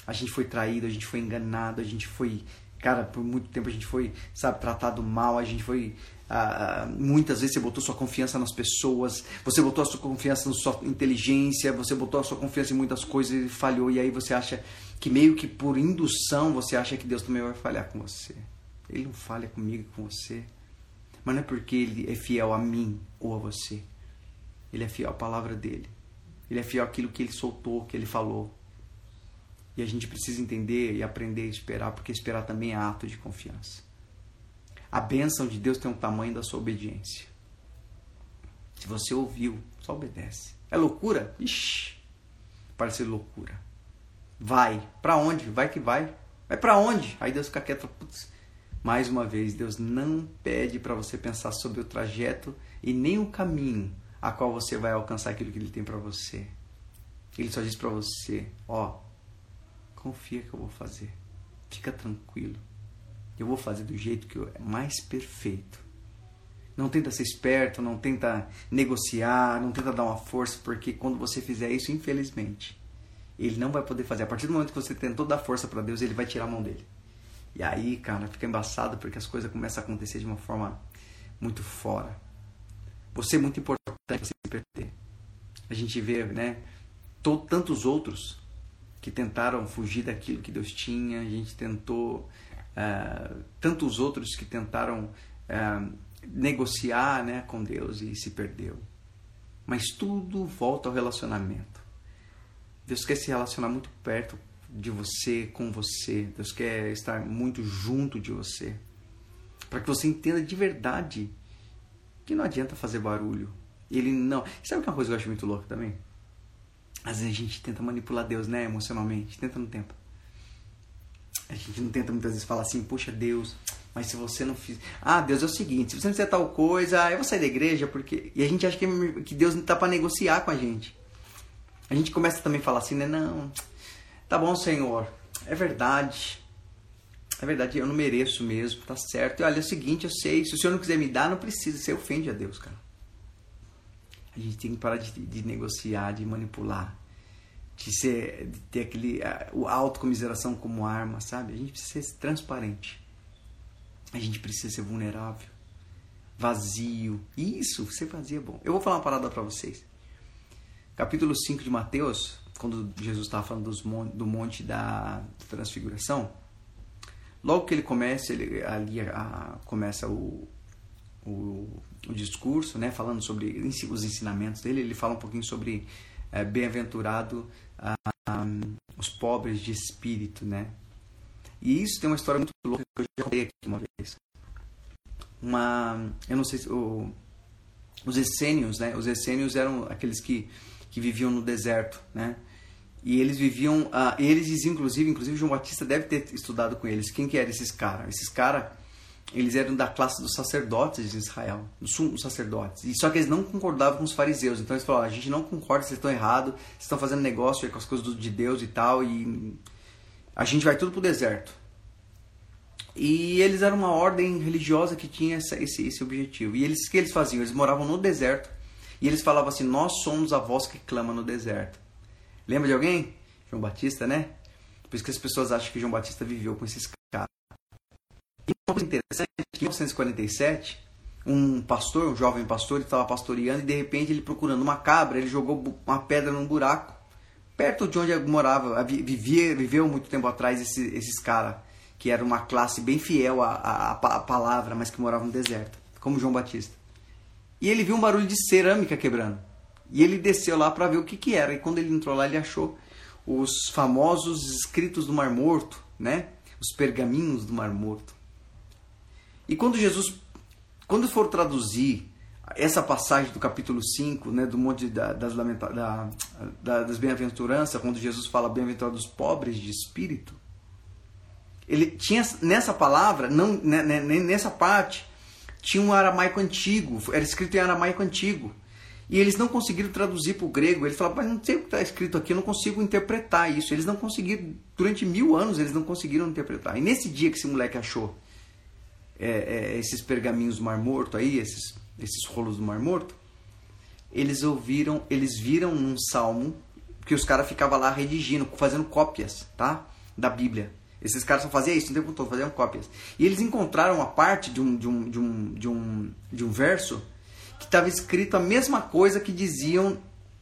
A gente foi traído, a gente foi enganado, a gente foi, cara, por muito tempo a gente foi, sabe, tratado mal, a gente foi ah, muitas vezes você botou sua confiança nas pessoas, você botou a sua confiança na sua inteligência, você botou a sua confiança em muitas coisas e falhou, e aí você acha que meio que por indução você acha que Deus também vai falhar com você. Ele não falha comigo e com você. Mas não é porque ele é fiel a mim ou a você. Ele é fiel à palavra dele. Ele é fiel àquilo que ele soltou, que ele falou. E a gente precisa entender e aprender a esperar, porque esperar também é ato de confiança. A bênção de Deus tem o tamanho da sua obediência. Se você ouviu, só obedece. É loucura? Ixi, parece loucura. Vai. Para onde? Vai que vai. Vai para onde? Aí Deus fica quieto. Putz, mais uma vez, Deus não pede para você pensar sobre o trajeto e nem o caminho a qual você vai alcançar aquilo que Ele tem para você. Ele só diz para você: ó, confia que eu vou fazer. Fica tranquilo. Eu vou fazer do jeito que é mais perfeito. Não tenta ser esperto, não tenta negociar, não tenta dar uma força, porque quando você fizer isso, infelizmente, ele não vai poder fazer. A partir do momento que você tentou dar força para Deus, ele vai tirar a mão dele. E aí, cara, fica embaçado porque as coisas começam a acontecer de uma forma muito fora. Você é muito importante para se perder. A gente vê, né, tantos outros que tentaram fugir daquilo que Deus tinha. A gente tentou uh, tantos outros que tentaram uh, negociar, né, com Deus e se perdeu. Mas tudo volta ao relacionamento. Deus quer se relacionar muito perto de você com você. Deus quer estar muito junto de você. Para que você entenda de verdade que não adianta fazer barulho. Ele não. Sabe é uma coisa que eu acho muito louca também? Às vezes a gente tenta manipular Deus, né, emocionalmente. Tenta no tempo. A gente não tenta muitas vezes falar assim, puxa Deus, mas se você não fizer. Ah, Deus é o seguinte, se você não fizer tal coisa, eu vou sair da igreja, porque. E a gente acha que, que Deus não tá para negociar com a gente. A gente começa também a falar assim, né? Não, Tá bom, Senhor, é verdade. É verdade, eu não mereço mesmo, tá certo. E olha, é o seguinte, eu sei, se o Senhor não quiser me dar, não precisa, você ofende a Deus, cara. A gente tem que parar de, de negociar, de manipular, de, ser, de ter aquele, o autocomiseração como arma, sabe? A gente precisa ser transparente. A gente precisa ser vulnerável, vazio. Isso, ser vazio é bom. Eu vou falar uma parada para vocês. Capítulo 5 de Mateus, quando Jesus estava falando dos, do monte da transfiguração, logo que ele começa, ele, ali a, começa o, o, o, discurso, né, falando sobre os ensinamentos dele, ele fala um pouquinho sobre é, bem-aventurado os pobres de espírito, né? E isso tem uma história muito louca que eu já contei aqui uma vez. Uma, eu não sei se o, os essênios, né? Os essênios eram aqueles que, que viviam no deserto, né? E eles viviam, uh, eles diziam, inclusive, inclusive João Batista deve ter estudado com eles. Quem que eram esses caras? Esses caras, eles eram da classe dos sacerdotes de Israel, dos sumos sacerdotes. E só que eles não concordavam com os fariseus. Então eles falaram: a gente não concorda, vocês estão errados, vocês estão fazendo negócio com as coisas de Deus e tal, e a gente vai tudo pro deserto. E eles eram uma ordem religiosa que tinha essa, esse, esse objetivo. E eles, que eles faziam? Eles moravam no deserto e eles falavam assim: Nós somos a voz que clama no deserto. Lembra de alguém? João Batista, né? Por isso que as pessoas acham que João Batista viveu com esses caras. Uma coisa interessante, em 1947, um pastor, um jovem pastor, ele estava pastoreando e de repente ele procurando uma cabra, ele jogou uma pedra num buraco perto de onde morava, vivia, viveu muito tempo atrás esses, esses caras que era uma classe bem fiel à, à, à, palavra, mas que morava no deserto, como João Batista. E ele viu um barulho de cerâmica quebrando. E ele desceu lá para ver o que, que era. E quando ele entrou lá, ele achou os famosos escritos do Mar Morto, né? Os pergaminhos do Mar Morto. E quando Jesus, quando for traduzir essa passagem do capítulo 5, né, do monte da, das, da, da, das bem-aventuranças, quando Jesus fala bem-aventurados pobres de espírito, ele tinha nessa palavra, não né, né, nessa parte, tinha um aramaico antigo, era escrito em aramaico antigo. E eles não conseguiram traduzir para o grego. Eles falaram, mas não sei o que está escrito aqui, eu não consigo interpretar isso. Eles não conseguiram, durante mil anos, eles não conseguiram interpretar. E nesse dia que esse moleque achou é, é, esses pergaminhos do Mar Morto aí, esses, esses rolos do Mar Morto, eles ouviram, eles viram num salmo que os caras ficavam lá redigindo, fazendo cópias, tá? Da Bíblia. Esses caras só faziam isso o tempo todo, faziam cópias. E eles encontraram uma parte de um, de um, de um, de um, de um verso que estava escrito a mesma coisa que diziam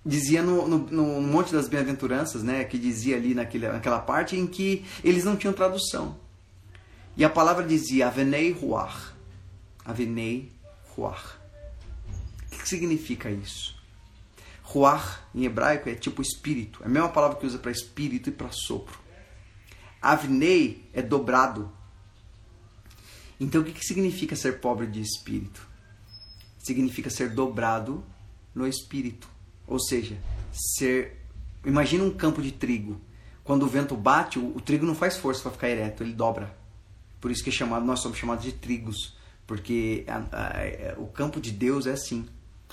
dizia no, no, no Monte das Bem-aventuranças, né, que dizia ali naquele, naquela parte em que eles não tinham tradução. E a palavra dizia Avenei Ruach. Avenei Ruach. O que, significa isso? Ruach em hebraico é tipo espírito. É a mesma palavra que usa para espírito e para sopro. Avnei é dobrado. Então o que, significa ser pobre de espírito? Significa ser dobrado no espírito. Ou seja, ser. Imagina um campo de trigo. Quando o vento bate, o trigo não faz força para ficar ereto, ele dobra. Por isso que é chamado, nós somos chamados de trigos. Porque a, a, a, o campo de Deus é assim.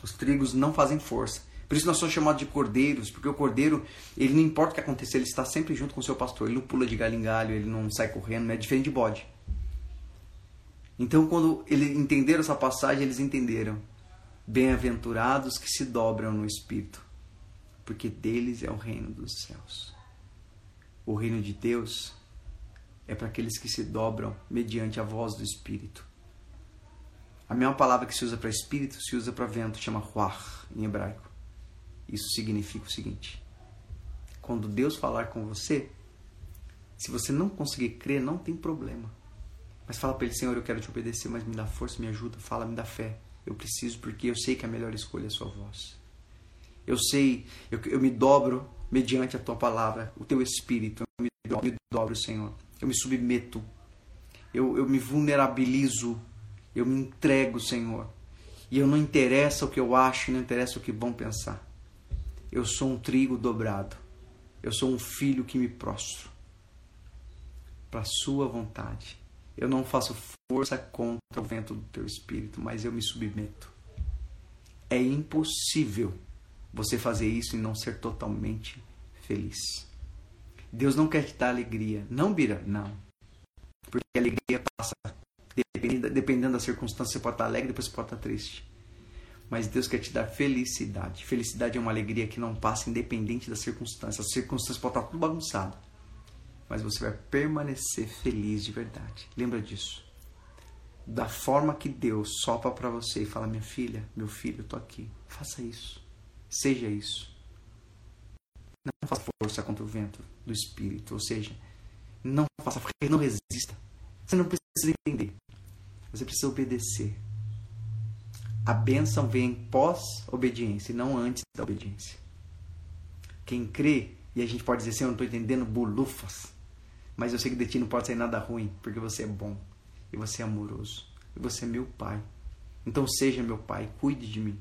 Os trigos não fazem força. Por isso nós somos chamados de cordeiros, porque o cordeiro, ele não importa o que acontecer, ele está sempre junto com o seu pastor. Ele não pula de galho em galho, ele não sai correndo, é diferente de bode. Então, quando eles entenderam essa passagem, eles entenderam. Bem-aventurados que se dobram no Espírito, porque deles é o reino dos céus. O reino de Deus é para aqueles que se dobram mediante a voz do Espírito. A mesma palavra que se usa para espírito se usa para vento, chama ruach em hebraico. Isso significa o seguinte: quando Deus falar com você, se você não conseguir crer, não tem problema. Mas fala para ele, Senhor, eu quero te obedecer, mas me dá força, me ajuda, fala, me dá fé. Eu preciso porque eu sei que a melhor escolha é a sua voz. Eu sei, eu, eu me dobro mediante a tua palavra, o teu espírito. Eu me dobro, me dobro Senhor. Eu me submeto. Eu, eu me vulnerabilizo. Eu me entrego, Senhor. E eu não interessa o que eu acho, não interessa o que vão pensar. Eu sou um trigo dobrado. Eu sou um filho que me prostro para a sua vontade. Eu não faço força contra o vento do teu espírito, mas eu me submeto. É impossível você fazer isso e não ser totalmente feliz. Deus não quer te dar alegria. Não, Bira, não. Porque a alegria passa. Dependendo, da circunstância, você pode estar alegre, depois você pode estar triste. Mas Deus quer te dar felicidade. Felicidade é uma alegria que não passa independente das circunstâncias. As circunstâncias podem estar tudo bagunçado. Mas você vai permanecer feliz de verdade. Lembra disso. Da forma que Deus sopra para você e fala: Minha filha, meu filho, eu tô aqui. Faça isso. Seja isso. Não faça força contra o vento do Espírito. Ou seja, não faça, não resista. Você não precisa entender. Você precisa obedecer. A bênção vem pós-obediência e não antes da obediência. Quem crê, e a gente pode dizer assim, eu não estou entendendo bulufas, mas eu sei que de ti não pode sair nada ruim, porque você é bom, e você é amoroso, e você é meu pai. Então seja meu pai, cuide de mim.